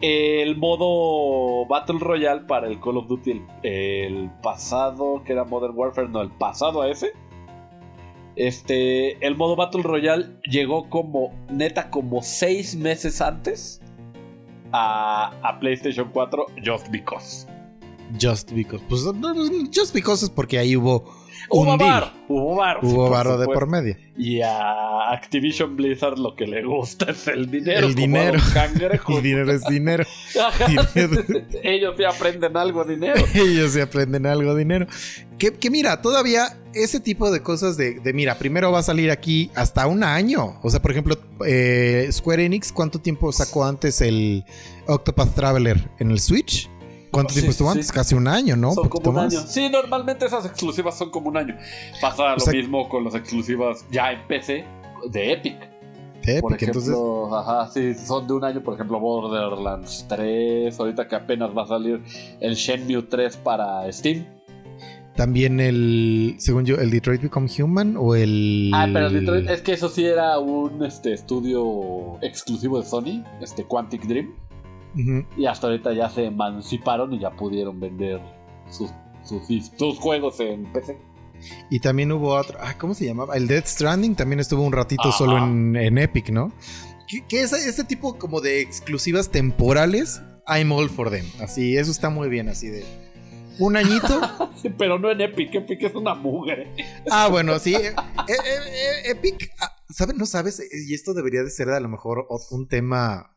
El modo Battle Royale para el Call of Duty, el, el pasado, que era Modern Warfare, no, el pasado a ese. Este, el modo Battle Royale llegó como, neta, como seis meses antes a, a PlayStation 4, just because. Just because. Pues just because es porque ahí hubo Hubo bar, hubo bar. sí, Hubo por varo de por medio. Y a Activision Blizzard lo que le gusta es el dinero. El dinero. El dinero es dinero. Dinero. Ellos sí aprenden algo dinero. Ellos se aprenden algo dinero. Que, que mira, todavía ese tipo de cosas de, de, mira, primero va a salir aquí hasta un año. O sea, por ejemplo, eh, Square Enix, ¿cuánto tiempo sacó antes el Octopath Traveler en el Switch? ¿Cuánto Sí, tiempo estuvo sí, antes? sí. Casi un año, ¿no? Son como un más. año. Sí, normalmente esas exclusivas son como un año. Pasa lo sea- mismo con las exclusivas ya en PC de Epic. Eh, Por ejemplo, entonces, ajá, sí, son de un año, por ejemplo, Borderlands 3, ahorita que apenas va a salir el Shenmue 3 para Steam. también el, según yo, el Detroit Become Human o el... Ah, pero Detroit, es que eso sí era un este, estudio exclusivo de Sony, este Quantic Dream, Y hasta ahorita ya se emanciparon y ya pudieron vender sus, sus, sus juegos en PC. Y también hubo otro, ah, ¿cómo se llamaba? El Death Stranding también estuvo un ratito Ajá. solo en, en Epic, ¿no? que, que ese, ese tipo como de exclusivas temporales, I'm all for them. Así, eso está muy bien, así de un añito. Pero no en Epic, Epic es una mugre. ah, bueno, sí. eh, eh, eh, Epic, ah, ¿sabes? No sabes, y esto debería de ser a lo mejor un tema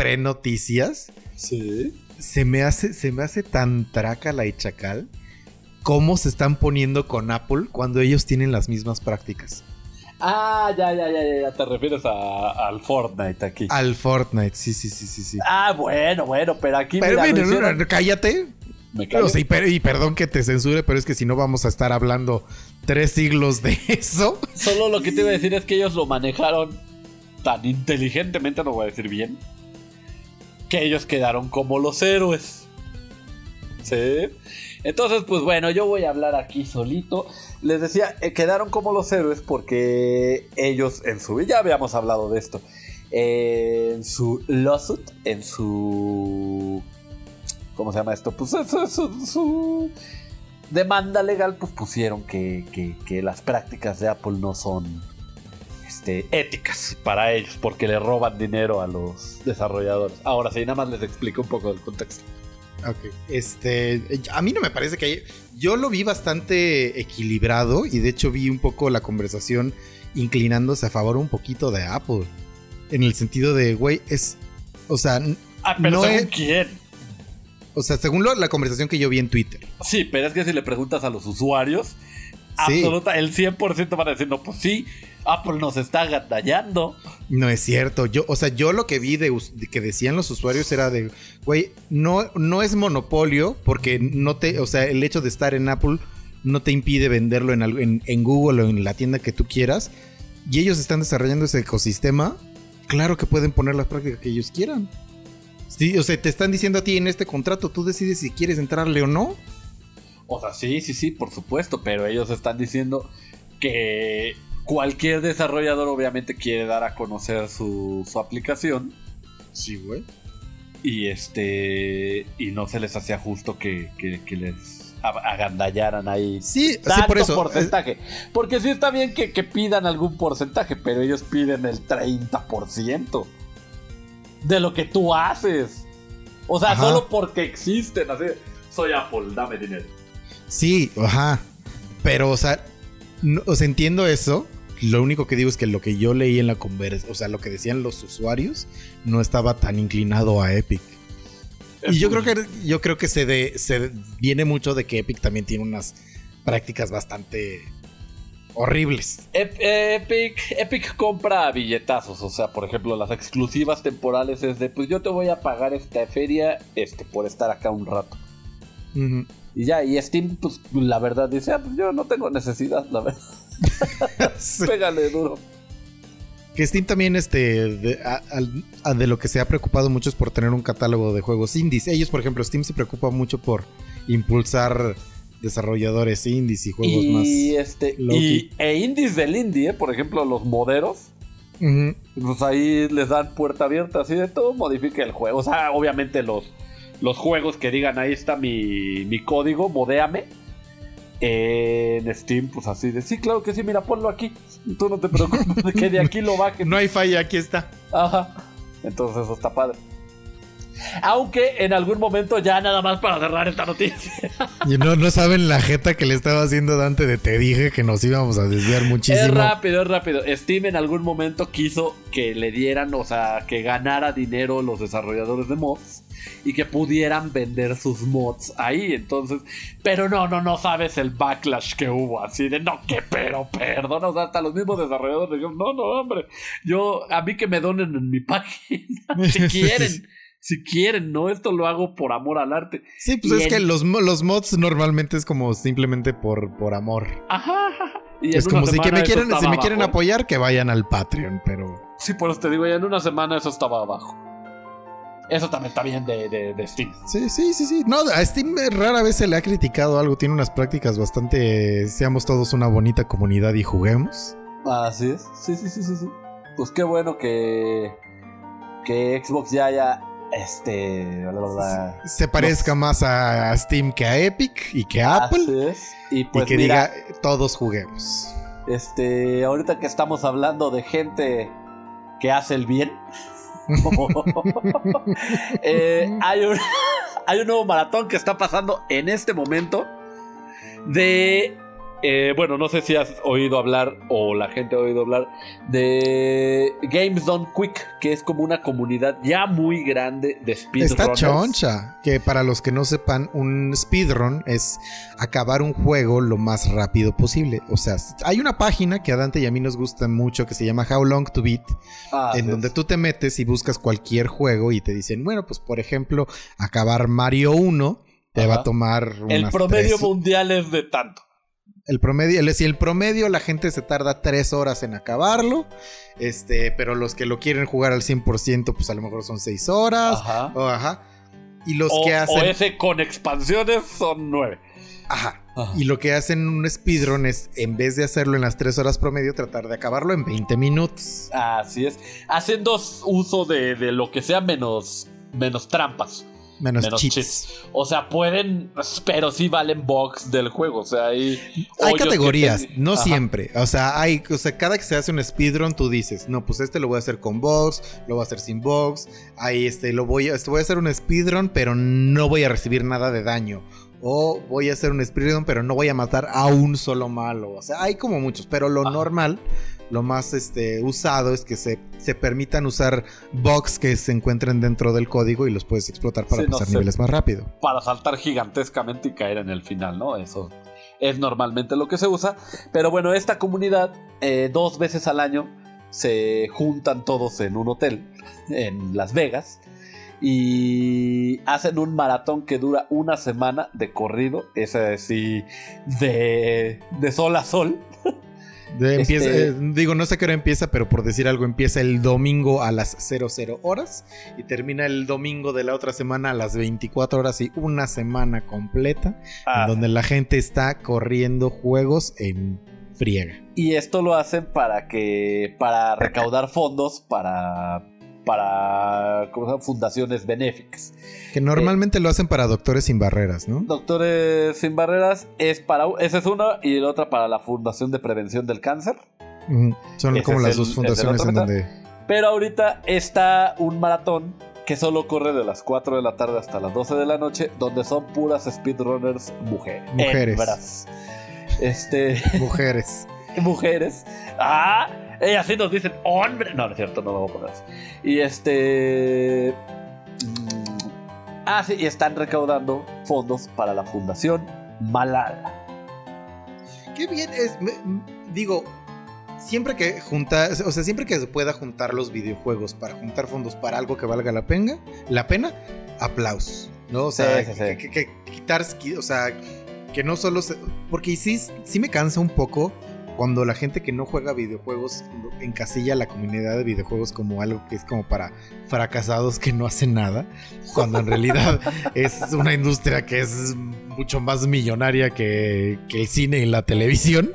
pre-noticias. Sí. Se me hace, se me hace tan trácala y chacal cómo se están poniendo con Apple cuando ellos tienen las mismas prácticas. Ah, ya, ya, ya, ya, ya, te refieres a- al Fortnite aquí. Al Fortnite, sí, sí, sí, sí, sí. Ah, bueno, bueno, pero aquí Pero mira, mira, no, hicieron- no, cállate. Me callo. O sea, y, per- y perdón que te censure, pero es que si no vamos a estar hablando tres siglos de eso. Solo lo que te iba a decir es que ellos lo manejaron tan inteligentemente, no voy a decir bien, que ellos quedaron como los héroes. ¿Sí? Entonces, pues bueno, yo voy a hablar aquí solito. Les decía, eh, quedaron como los héroes porque ellos en su... Ya habíamos hablado de esto. Eh, en su lawsuit, en su... ¿Cómo se llama esto? Pues su, su- su demanda legal, pues pusieron que, que- que las prácticas de Apple no son este, éticas para ellos, porque le roban dinero a los desarrolladores. Ahora sí, nada más les explico un poco del contexto. Ok. Este, a mí no me parece que hay- yo lo vi bastante equilibrado y de hecho vi un poco la conversación inclinándose a favor un poquito de Apple. En el sentido de, güey, es, o sea, Ah, pero No según es- quién. o sea, según lo- la conversación que yo vi en Twitter. Sí, pero es que si le preguntas a los usuarios, Sí. absoluta, el 100% van a decir, no, pues sí, Apple nos está agandallando. No es cierto. Yo, o sea, yo lo que vi de, que decían los usuarios era de, güey, no, no es monopolio porque no te, o sea, el hecho de estar en Apple no te impide venderlo en, en Google o en la tienda que tú quieras. Y ellos están desarrollando ese ecosistema. Claro que pueden poner las prácticas que ellos quieran. Sí, o sea, te están diciendo a ti en este contrato, tú decides si quieres entrarle o no. O sea, sí, sí, sí, por supuesto, pero ellos están diciendo que cualquier desarrollador obviamente quiere dar a conocer su, su aplicación Sí, güey. y este y no se les hacía justo que, que- que les agandallaran ahí Sí, sí, tanto por eso. porcentaje. Porque sí está bien que, que pidan algún porcentaje, pero ellos piden el 30% de lo que tú haces. O sea, Ajá. solo porque existen, así. Soy Apple, dame dinero. Sí, ajá. Pero, o sea, no- o sea, entiendo eso. Lo único que digo es que lo que yo leí en la conversación, o sea, lo que decían los usuarios, no estaba tan inclinado a Epic. Y yo creo que yo creo que se, de- se viene mucho de que Epic también tiene unas prácticas bastante horribles. Ep- Epic, Epic compra billetazos, o sea, por ejemplo, las exclusivas temporales es de, pues yo te voy a pagar esta feria este, por estar acá un rato. Y ya, y Steam, pues la verdad dice, ah, pues yo no tengo necesidad, la verdad. Sí. Pégale duro. Que Steam también, este, de, a- al- a- de lo que se ha preocupado mucho es por tener un catálogo de juegos indies. Ellos, por ejemplo, Steam se preocupa mucho por impulsar desarrolladores indies y juegos y más. este, y, e indies del indie, eh, por ejemplo, los moderos, pues ahí les dan puerta abierta, así de todo, modifique el juego. O sea, obviamente los, los juegos que digan ahí está mi, mi código, modéame. En Steam, pues así de sí, claro que sí, mira, ponlo aquí. Tú no te preocupes de que de aquí lo bajen. No hay falla, aquí está. Ajá. Entonces eso está padre. Aunque en algún momento, ya nada más para cerrar esta noticia. Y no, no saben la jeta que le estaba haciendo Dante de te dije que nos íbamos a desviar Es muchísimo. rápido, es rápido. Steam en algún momento quiso que le dieran, o sea, que ganara dinero los desarrolladores de mods y que pudieran vender sus mods ahí. Entonces, pero no, no, no sabes el backlash que hubo. Así de no, que pero, perdón. O sea, hasta los mismos desarrolladores dijeron, no, no, hombre. Yo, a mí que me donen en mi página si quieren. Si quieren, no, esto lo hago por amor al arte. Sí, pues Y es en- que los, los mods normalmente es como simplemente por, por amor. Ajá. Y Es como si, que me quieren, si me quieren apoyar, que vayan al Patreon, pero... Sí, por eso te digo, ya en una semana eso estaba abajo. Eso también está bien de, de, de Steam. Sí, sí, sí, sí. No, a Steam rara vez se le ha criticado algo. Tiene unas prácticas bastante... Seamos todos una bonita comunidad y juguemos. Así es. Sí, sí, sí, sí, sí. Pues qué bueno que. Que Xbox ya haya. Este. la, Se parezca más a, Steam que a Epic y que a Apple. Así es. Y y pues que mira, diga, todos juguemos. este. Ahorita que estamos hablando de gente que hace el bien. Eh, hay, un, hay un nuevo maratón que está pasando en este momento de eh, bueno, no sé si has oído hablar o la gente ha oído hablar de Games Done Quick, que es como una comunidad ya muy grande de speedrunners. Está choncha, que para los que no sepan, un speedrun es acabar un juego lo más rápido posible. O sea, hay una página que a Dante y a mí nos gusta mucho que se llama How Long to Beat, Ah, en sí. donde tú te metes y buscas cualquier juego y te dicen, bueno, pues por ejemplo, acabar Mario 1 te va a tomar El unas promedio tres- mundial es de tanto. El promedio, el- si el promedio la gente se tarda tres horas en acabarlo, este, pero los que lo quieren jugar al 100%, pues a lo mejor son seis horas, Ajá. o ajá. Y los O, que o hacen, ese con expansiones son nueve. ajá. Ajá. Y lo que hacen un speedrun es, en vez de hacerlo en las tres horas promedio, tratar de acabarlo en 20 minutos. Así es. Haciendo uso de, de lo que sea menos, menos trampas. Menos, Menos cheats. cheats. O sea, pueden, pero sí valen box del juego. O sea, hay. Hay categorías, te- no Ajá. siempre. O sea, hay, o sea, cada que se hace un speedrun, tú dices, no, pues este lo voy a hacer con box, lo voy a hacer sin box. Ahí este, lo voy a, este, voy a hacer un speedrun, pero no voy a recibir nada de daño. O voy a hacer un speedrun, pero no voy a matar a un solo malo. O sea, hay como muchos, pero lo Ajá. normal, lo más este, usado es que se, se permitan usar bugs que se encuentren dentro del código y los puedes explotar para Sí, no pasar sé. niveles más rápido. para saltar gigantescamente y caer en el final, ¿no? Eso es normalmente lo que se usa. Pero bueno, esta comunidad, eh, dos veces al año, se juntan todos en un hotel en Las Vegas y hacen un maratón que dura una semana de corrido. Ese sí, de, de sol a sol. De- empieza- Este- eh, digo, no sé qué hora empieza, pero por decir algo, empieza el domingo a las 00 horas y termina el domingo de la otra semana a las 24 horas y una semana completa Ah, en donde la gente está corriendo juegos en friega. Y esto lo hacen para que. para recaudar fondos para. Para. ¿cómo se llama? fundaciones benéficas. Que normalmente lo hacen para doctores sin barreras, ¿no? Doctores Sin Barreras es para. Esa es una y la otra para la Fundación de Prevención del Cáncer. Son Ese como las el- dos fundaciones en donde... Pero ahorita está un maratón que solo corre de las 4 de la tarde hasta las 12 de la noche, donde son puras speedrunners mujeres. Mujeres. Hembras. Este. Mujeres. mujeres. Ah, ellas sí nos dicen hombre. No, no es cierto, no lo voy a poner así. Y este. mm, Ah, sí, y están recaudando fondos para la Fundación Malala. Qué bien es, me- digo, siempre que juntar, o sea, siempre que se pueda juntar los videojuegos para juntar fondos para algo que valga la pena, la pena, aplausos, ¿no? O sea, Sí, sí, que, sí. que- que quitar, o sea, que no solo se, porque sí, sí me cansa un poco cuando la gente que no juega videojuegos encasilla a la comunidad de videojuegos como algo que es como para fracasados que no hacen nada, cuando en realidad es una industria que es mucho más millonaria que, que el cine y la televisión.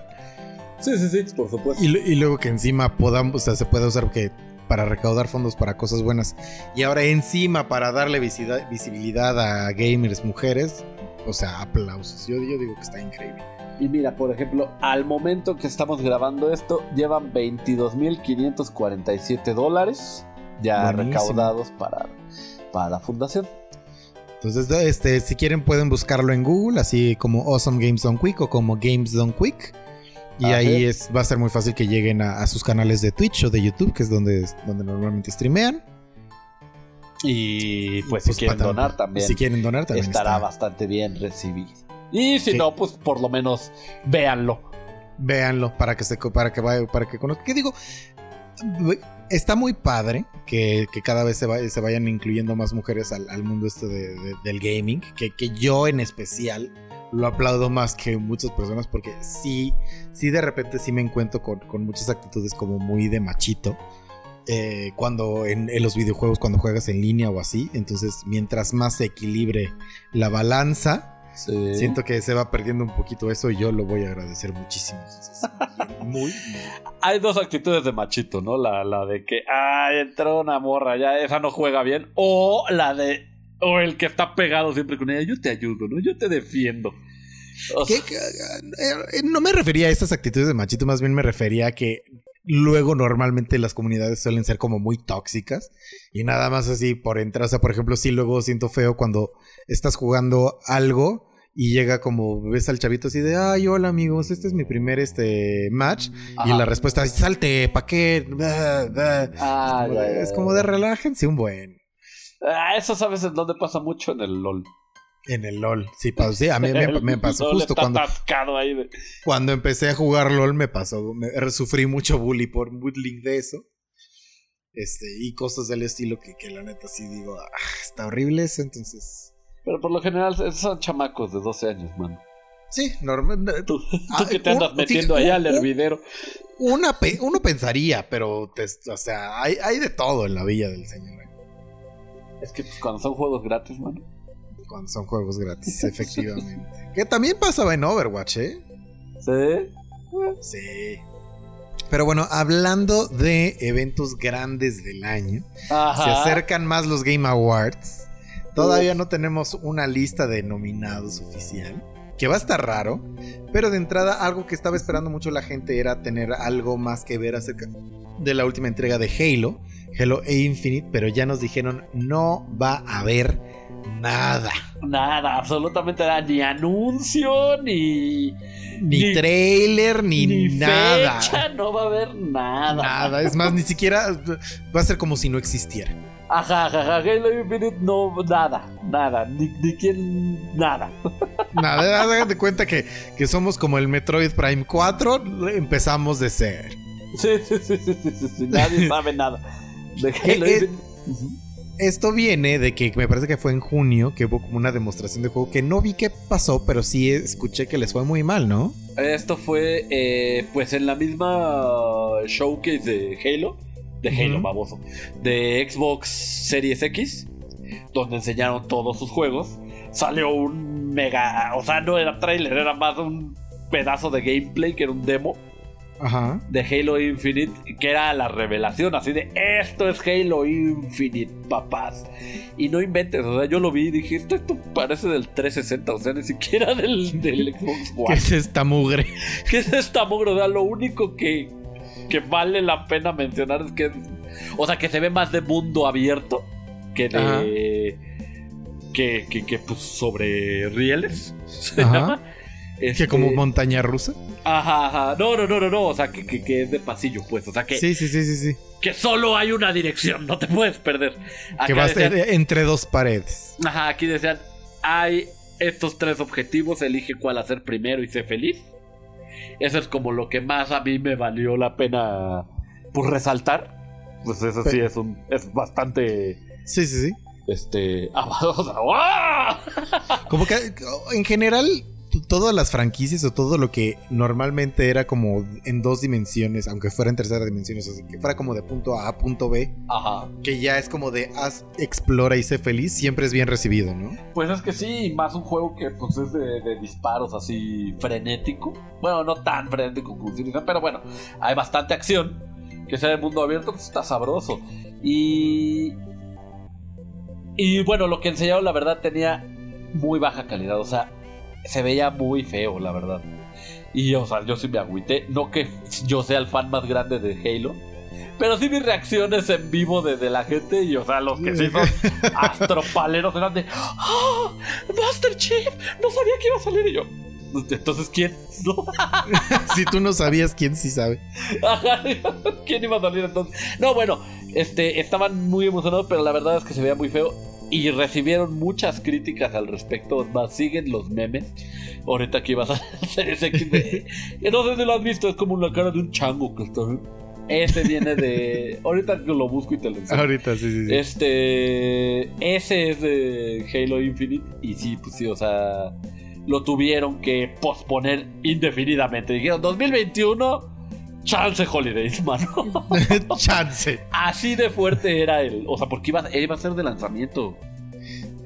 Sí, sí, sí, por supuesto. Y, lu- y luego que encima podamos, o sea, se puede usar que para recaudar fondos para cosas buenas. Y ahora encima para darle visibilidad a gamers mujeres. O sea, aplausos. Yo, yo digo que está increíble. Y mira, por ejemplo, al momento que estamos grabando esto, llevan 22.547 dólares ya Buenísimo. recaudados para, para la fundación. Entonces, este, si quieren pueden buscarlo en Google, así como Awesome Games Done Quick o como Games Done Quick. Y Ajá. ahí es, va a ser muy fácil que lleguen a, a sus canales de Twitch o de YouTube, que es donde, donde normalmente streamean. Y pues, Pues, si quieren donar también, Si quieren donar también estará está. bastante bien recibido. Y si Sí. no, pues por lo menos véanlo. Véanlo para que se para que vaya, para que conozcan. ¿Qué digo? Está muy padre que, que cada vez se, vaya- se vayan incluyendo más mujeres al, al mundo este de- de- del gaming. Que, que yo en especial lo aplaudo más que muchas personas porque sí, sí de repente sí me encuentro con, con muchas actitudes como muy de machito. eh, cuando en, en los videojuegos, cuando juegas en línea o así. Entonces, mientras más se equilibre la balanza, Sí. Siento que se va perdiendo un poquito eso y yo lo voy a agradecer muchísimo. Entonces, muy, Hay dos actitudes de machito, ¿no? La, la de que, ay, entró una morra, ya esa no juega bien. O la de, o el que está pegado siempre con ella, yo te ayudo, ¿no? Yo te defiendo. O ¿Qué- sea, qué- eh, no me refería a estas actitudes de machito, más bien me refería a que luego normalmente las comunidades suelen ser como muy tóxicas y nada más así por entrar, o sea, por ejemplo, sí luego siento feo cuando estás jugando algo y llega como ves al chavito así de, "Ay, hola amigos, este es mi primer este match" y la respuesta es, "Salte, ¿pa qué?" Ah, es, como de, es como de relájense un buen Ah, eso sabes en dónde pasa mucho en el LOL. en el LOL. Sí, pasó, sí, a mí me, me pasó justo cuando ahí de- Cuando empecé a jugar LOL me pasó, me, sufrí mucho bully por bullying de eso. Este, y cosas del estilo que, que la neta sí digo, "Ah, está horrible eso, entonces... Pero por lo general esos son chamacos de 12 años, mano. Sí, normal. Tú, Ah, tú que te un- andas metiendo allá al hervidero. Una uno pensaría, pero, te- o sea, hay, hay de todo en la villa del señor. Es que pues, cuando son juegos gratis, mano. Cuando son juegos gratis, efectivamente. que también pasaba en Overwatch, ¿eh? ¿Sí? Sí. Pero bueno, hablando de eventos grandes del año, Ajá. Se acercan más los Game Awards. Todavía no tenemos una lista de nominados oficial. Que va a estar raro. Pero de entrada, algo que estaba esperando mucho la gente era tener algo más que ver acerca de la última entrega de Halo. Halo Infinite. Pero ya nos dijeron no va a haber nada. Nada, absolutamente nada. Ni anuncio, ni. Ni, Ni- trailer, ni, ni nada. fecha, no va a haber nada. Nada. Es más, ni siquiera va a ser como si no existiera. Ajá, ajá, ajá. Halo Infinite, no, nada, nada. Ni, ni quién, nada. Nada, hagan de cuenta que, que somos como el Metroid Prime 4, empezamos de ser. Sí, sí, sí, sí, sí, sí, sí, Nadie sabe nada. De Halo Eh, eh, Infinite. Esto viene de que me parece que fue en junio que hubo como una demostración de juego que no vi qué pasó, pero sí escuché que les fue muy mal, ¿no? Esto fue, eh, pues, en la misma showcase de Halo. De Halo, baboso. De Xbox Series X. Donde enseñaron todos sus juegos. Salió un mega. O sea, no era trailer, era más un pedazo de gameplay que era un demo. Ajá. de Halo Infinite, que era la revelación, así de esto es Halo Infinite, papás. Y no inventes, o sea, yo lo vi y dije, esto, esto parece del 360, o sea, ni siquiera del, del Xbox ¿Qué One. es esta mugre? ¿Qué es esta mugre? O sea, lo único que, que vale la pena mencionar es que, o sea, que se ve más de mundo abierto que de... Que, que, que, pues sobre rieles. se Ajá. llama. ¿Que Este, como montaña rusa? Ajá, ajá. No, no, no, no, no. O sea, que, que, que es de pasillo, pues. O sea, que, Sí, sí, sí, sí, sí. que solo hay una dirección, no te puedes perder. Que Acá va a decían- ser entre dos paredes. Ajá, aquí decían, hay estos tres objetivos, elige cuál hacer primero y sé feliz. Eso es como lo que más a mí me valió la pena pues resaltar. Pues eso sí es un es bastante Sí, sí, sí. este. Como que en general todas las franquicias o todo lo que normalmente era como en dos dimensiones, aunque fuera en tercera dimensión, o sea, que fuera como de punto A a punto B, Ajá. que ya es como de haz, explora y sé feliz, siempre es bien recibido, ¿no? Pues es que sí, más un juego que pues es de, de disparos así frenético. Bueno, no tan frenético como pero bueno, hay bastante acción. Que sea de mundo abierto, pues está sabroso. Y. Y bueno, lo que enseñaron, la verdad, tenía muy baja calidad. O sea, se veía muy feo, la verdad. Y, o sea, yo sí me agüité. No que yo sea el fan más grande de Halo. Pero sí mis reacciones en vivo de, de la gente. Y, o sea, los que sí son astropaleros eran de. ¡Ah! ¡Master Chief! No sabía que iba a salir. Y yo. Entonces, ¿quién? No. si tú no sabías, ¿quién sí sabe? Ajá, ¿Quién iba a salir entonces? No, bueno, este, estaban muy emocionados, pero la verdad es que se veía muy feo. Y recibieron muchas críticas al respecto. Es Más siguen los memes. Ahorita que ibas a hacer ese no sé si lo has visto, es como la cara de un chango que está. Ese viene de. Ahorita que lo busco y te lo enseño. Ahorita, sí, sí, sí. Este. Ese es de Halo Infinite. Y sí, pues sí, o sea. Lo tuvieron que posponer indefinidamente. Dijeron 2021. Chance Holidays, mano. Chance. Así de fuerte era él. O sea, porque iba, iba a ser de lanzamiento.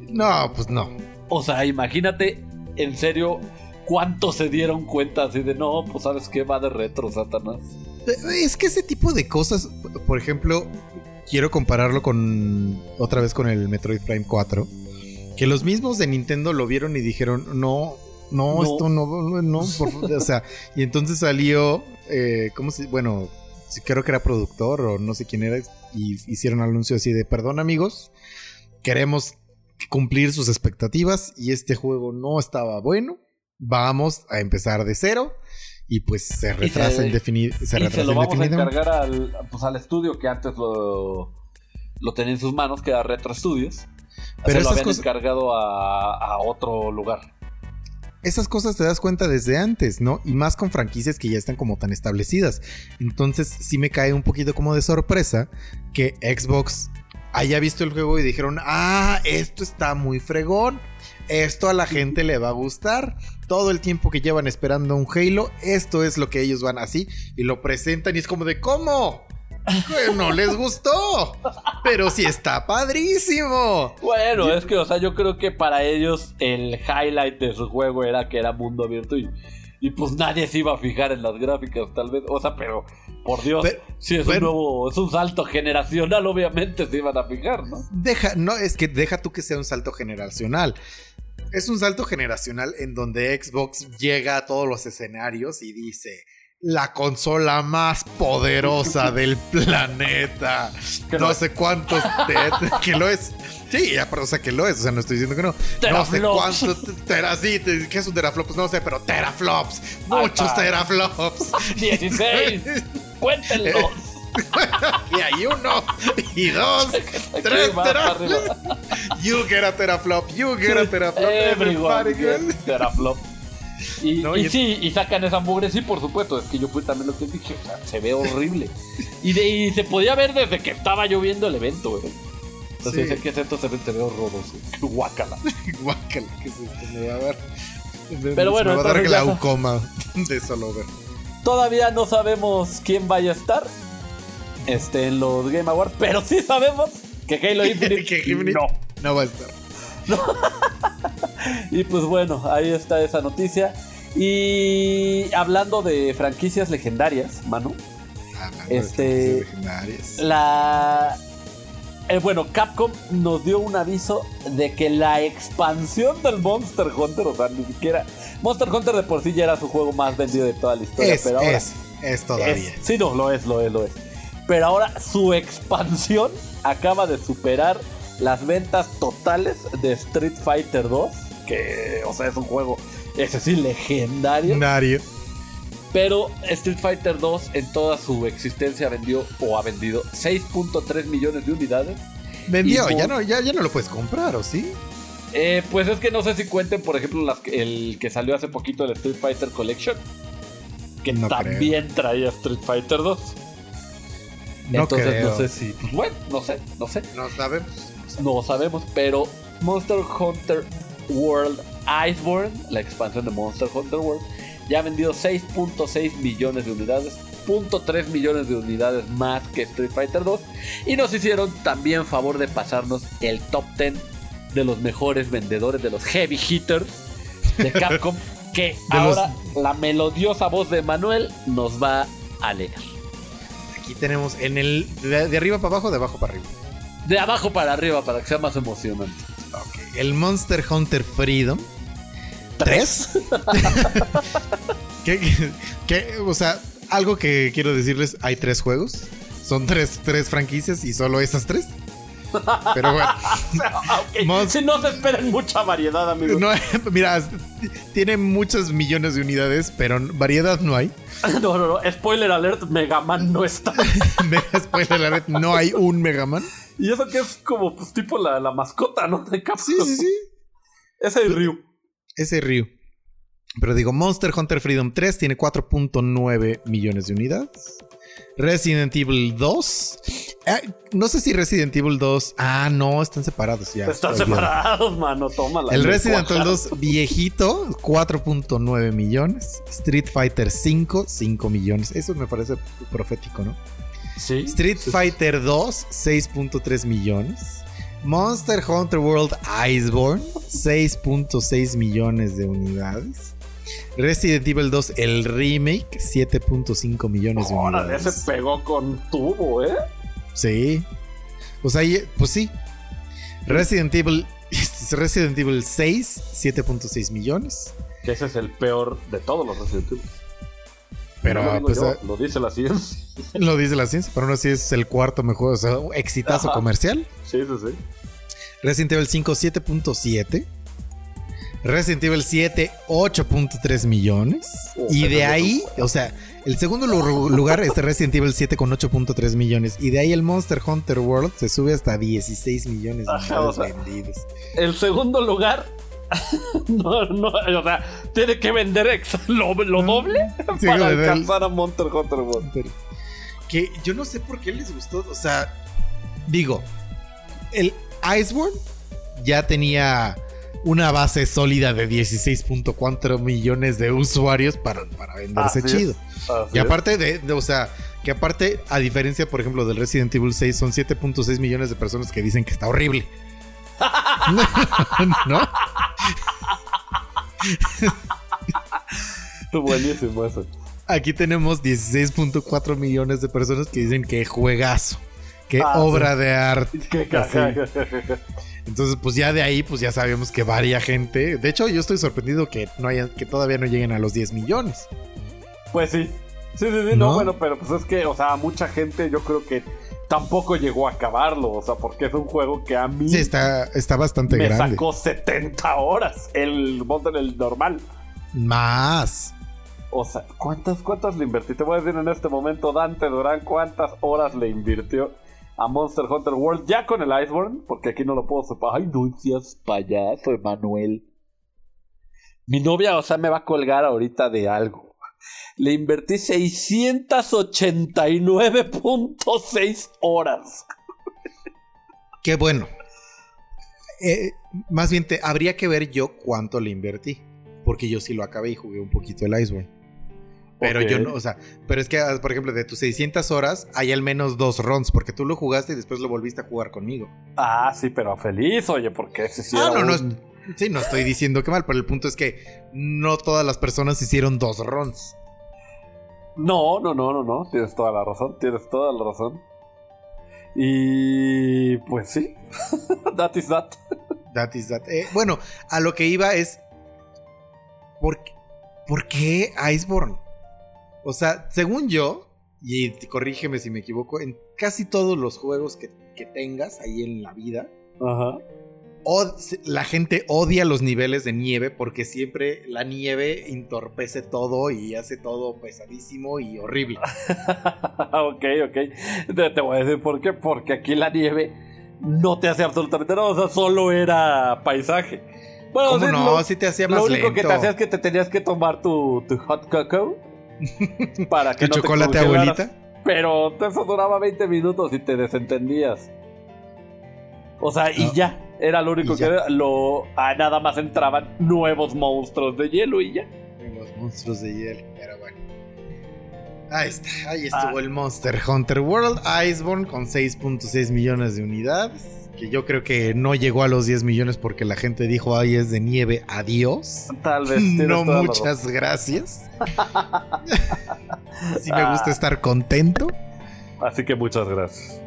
No, pues no. O sea, imagínate, en serio, cuánto se dieron cuenta así de no, pues sabes qué va de retro, Satanás. Es que ese tipo de cosas, por ejemplo, quiero compararlo con otra vez con el Metroid Prime 4, que los mismos de Nintendo lo vieron y dijeron, no, no, No. esto no, no, no, por favor", o sea, y entonces salió, eh, ¿cómo se, bueno, creo que era productor o no sé quién era, y hicieron un anuncio así de, perdón amigos, queremos cumplir sus expectativas y este juego no estaba bueno, vamos a empezar de cero. Y pues se retrasa se- indefini- se y se lo vamos a indefinidamente. encargar al, pues, al estudio que antes lo, lo tenía en sus manos, que era Retro Studios. Pero se lo habían cosas- encargado a, a otro lugar. Esas cosas te das cuenta desde antes, ¿no? Y más con franquicias que ya están como tan establecidas. Entonces sí me cae un poquito como de sorpresa que Xbox haya visto el juego y dijeron, ah, esto está muy fregón. Esto a la gente le va a gustar. Todo el tiempo que llevan esperando un Halo, esto es lo que ellos van así y lo presentan y es como de, ¿cómo? No les gustó, pero sí está padrísimo. Bueno, es que, o sea, yo creo que para ellos el highlight de su juego era que era mundo abierto y, y pues nadie se iba a fijar en las gráficas, tal vez. O sea, pero, por Dios, Pero- si es un nuevo, es un salto generacional, obviamente se iban a fijar, ¿no? Deja, no, es que deja tú que sea un salto generacional. Es un salto generacional en donde Xbox llega a todos los escenarios y dice. La consola más poderosa del planeta. No sé cuántos. que lo es. Sí, ya, pero o sea que lo es. O sea, no estoy diciendo que no. No sé cuántos. Tera, sí, te- ¿qué es un teraflops? No sé, pero teraflops. Muchos teraflops. 16, cuéntenlo. y hay uno. Y dos. Tres teraflops. You get a teraflop, you get a teraflop. Everyone everybody gets gets- teraflop. Y, No, y y es- sí, y sacan esa mugre, sí, por supuesto. Es que yo fui también lo que dije, o sea, se ve horrible. y, de, y se podía ver desde que estaba lloviendo el evento, güey. Entonces, Sí. sí. que esto se ve, se ve horroroso. Guácala. Guácala, que se me va a dar. Pero bueno, me va a dar glaucoma de solo ver. Todavía no sabemos quién vaya a estar este, en los Game Awards, pero sí sabemos que Halo Infinite, Que Infinite- no. No va a estar. Y pues bueno, ahí está esa noticia. Y hablando de franquicias legendarias, Hablando de Este- franquicias legendarias. la. eh, bueno, Capcom nos dio un aviso de que la expansión del Monster Hunter, o sea, ni siquiera. Monster Hunter de por sí ya era su juego más vendido de toda la historia, Es, pero ahora. es, es todavía. es- sí, no, lo es, lo es, lo es. Pero ahora su expansión acaba de superar las ventas totales de Street Fighter 2, que, o sea, es un juego, ese sí, legendario. Nario. Pero Street Fighter 2 en toda su existencia vendió o ha vendido 6.3 millones de unidades. Vendió, ya no, ya, ya no lo puedes comprar, ¿o sí? Eh, pues es que no sé si cuenten, por ejemplo, las que- el que salió hace poquito, el Street Fighter Collection, que No también traía Street Fighter 2. No Entonces creo. no sé si, pues bueno, no sé, no sé, No sabemos. No sabemos, pero Monster Hunter World Iceborne, la expansión de Monster Hunter World, ya ha vendido 6.6 millones de unidades, 0.3 millones de unidades más que Street Fighter 2, y nos hicieron también favor de pasarnos el top 10 de los mejores vendedores de los heavy hitters de Capcom, que los- ahora la melodiosa voz de Manuel nos va a leer. Aquí tenemos en el. De, de arriba para abajo, de abajo para arriba. De abajo para arriba para que sea más emocionante. El Monster Hunter Freedom. ¿Tres? ¿Qué, qué- qué? O sea, algo que quiero decirles: hay tres juegos. Son tres, tres franquicias y solo esas tres. Pero bueno. Mons- Si no se esperen mucha variedad, amigos. No, mira, tiene muchos millones de unidades, pero variedad no hay. No, no, no. Spoiler alert, Mega Man no está. Mega spoiler alert, no hay un Mega Man. Y eso que es como, pues, tipo la, la mascota, ¿no? De Capcom. Sí, sí, sí. Ese es Ryu. Ese Ryu. Pero digo, Monster Hunter Freedom 3 tiene 4.9 millones de unidades. Resident Evil 2. Eh, no sé si Resident Evil 2. Ah, no, están separados ya. Están separados, mano. Tómala. El Resident Evil cuajaron. 2 viejito, 4.9 millones. Street Fighter 5, 5 millones. Eso me parece profético, ¿no? Sí. Street Fighter 2, 6.3 millones. Monster Hunter World Iceborne, 6.6 millones de unidades. Resident Evil 2, el remake, 7.5 millones de Órale, unidades. ese pegó con tubo, ¿eh? Sí. O sea, pues sí. Resident Evil, Resident Evil 6, 7.6 millones. Que ese es el peor de todos los Resident Evil. pero no lo pues, yo, eh, lo dice la ciencia. lo dice la ciencia, pero aún así es el cuarto mejor, o sea, exitazo Ajá. comercial. Sí, sí, sí. Resident Evil 5, 7.7. Resident Evil 7, 8.3 millones. Oh, y de ahí, o sea, el segundo lu- lugar es Resident Evil 7 con 8.3 millones. Y de ahí el Monster Hunter World se sube hasta 16 millones de Ajá, unidades o sea, vendidas. El segundo lugar. no, no, o sea, tiene que vender lo, lo doble Sí, para alcanzar a Monster Hunter World. Que yo no sé por qué les gustó. O sea, digo, el Iceborne ya tenía una base sólida de 16.4 millones de usuarios para, para venderse Así chido. Y aparte de, de- o sea, que aparte, a diferencia, por ejemplo, del Resident Evil 6, son 7.6 millones de personas que dicen que está horrible. ¿No? Buenísimo eso. Aquí tenemos 16.4 millones de personas que dicen que juegazo, que Ah, obra de arte. Qué. Entonces, pues ya de ahí, pues ya sabemos que varia gente. De hecho, yo estoy sorprendido que no haya, que todavía no lleguen a los 10 millones. Pues sí. Sí, sí, sí, no, ¿No? bueno, pero pues es que, o sea, mucha gente yo creo que tampoco llegó a acabarlo, o sea, porque es un juego que a mí Sí, está, está bastante me grande. sacó 70 horas el Monster el normal. Más. O sea, ¿cuántas, cuántas le invertí? Te voy a decir en este momento, Dante Durán, cuántas horas le invirtió a Monster Hunter World ya con el Iceborne, porque aquí no lo puedo separar. Ay, no seas payaso, Emanuel. Mi novia, o sea, me va a colgar ahorita de algo. Le invertí 689.6 horas. Qué bueno. Eh, más bien, te, habría que ver yo cuánto le invertí. Porque yo sí lo acabé y jugué un poquito el Iceborne. Pero yo no, o sea, pero es que, ah, por ejemplo, de tus 600 horas hay al menos dos runs, porque tú lo jugaste y después lo volviste a jugar conmigo. Ah, sí, pero feliz, oye, porque ese sí ah, no, no, un- sí, no estoy diciendo que mal, pero el punto es que no todas las personas hicieron dos runs. No, no, no, no, no. Tienes toda la razón. Tienes toda la razón. Y pues sí. that is that. That is that. Eh, bueno, a lo que iba es. ¿Por, qué- ¿Por qué Iceborne? O sea, según yo, y corrígeme si me equivoco, en casi todos los juegos que, que tengas ahí en la vida, Ajá. la gente odia los niveles de nieve porque siempre la nieve entorpece todo y hace todo pesadísimo y horrible. ok, ok. Te, te voy a decir por qué. Porque aquí la nieve no te hace absolutamente nada. O sea, solo era paisaje. Bueno, ¿Cómo sí, no? lo- Si te hacía más Lo único que te hacía es que te tenías que tomar tu, tu hot cocoa para que ¿Tu no te chocolate, congelaras. abuelita? Pero eso duraba 20 minutos y te desentendías. O sea, y Ah. ya. Era lo único que era. Lo, ah, nada más entraban nuevos monstruos de hielo y ya. Los monstruos de hielo, pero bueno. Ahí está, ahí estuvo Ah. el Monster Hunter World Iceborne con 6.6 millones de unidades. Que yo creo que no llegó a los 10 millones porque la gente dijo, ay, es de nieve, adiós. Tal vez. No, muchas gracias. sí me gusta estar contento. Así que muchas gracias.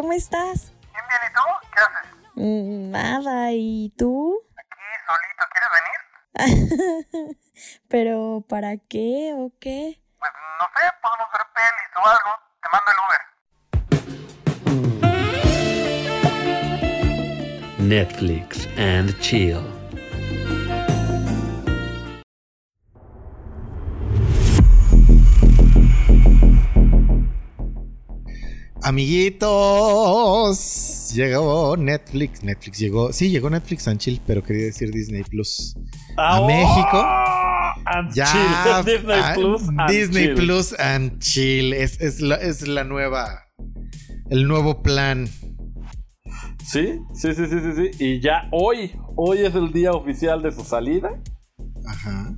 ¿Cómo estás? Bien, bien, ¿y tú? ¿Qué haces? Mm, nada, ¿y tú? Aquí solito, ¿quieres venir? ¿Pero para qué o qué? Pues no sé, podemos ver pelis o algo. Te mando el Uber. Netflix and chill. Amiguitos, llegó Netflix. Netflix llegó. Sí, llegó Netflix and Chill, pero quería decir Disney Plus. Ah, México. and Ya. chill. Disney Plus. and Disney chill. Plus and Chill. Es, es la, es la nueva. El nuevo plan. Sí, sí, sí, sí, sí, sí. Y ya hoy, hoy es el día oficial de su salida. Ajá.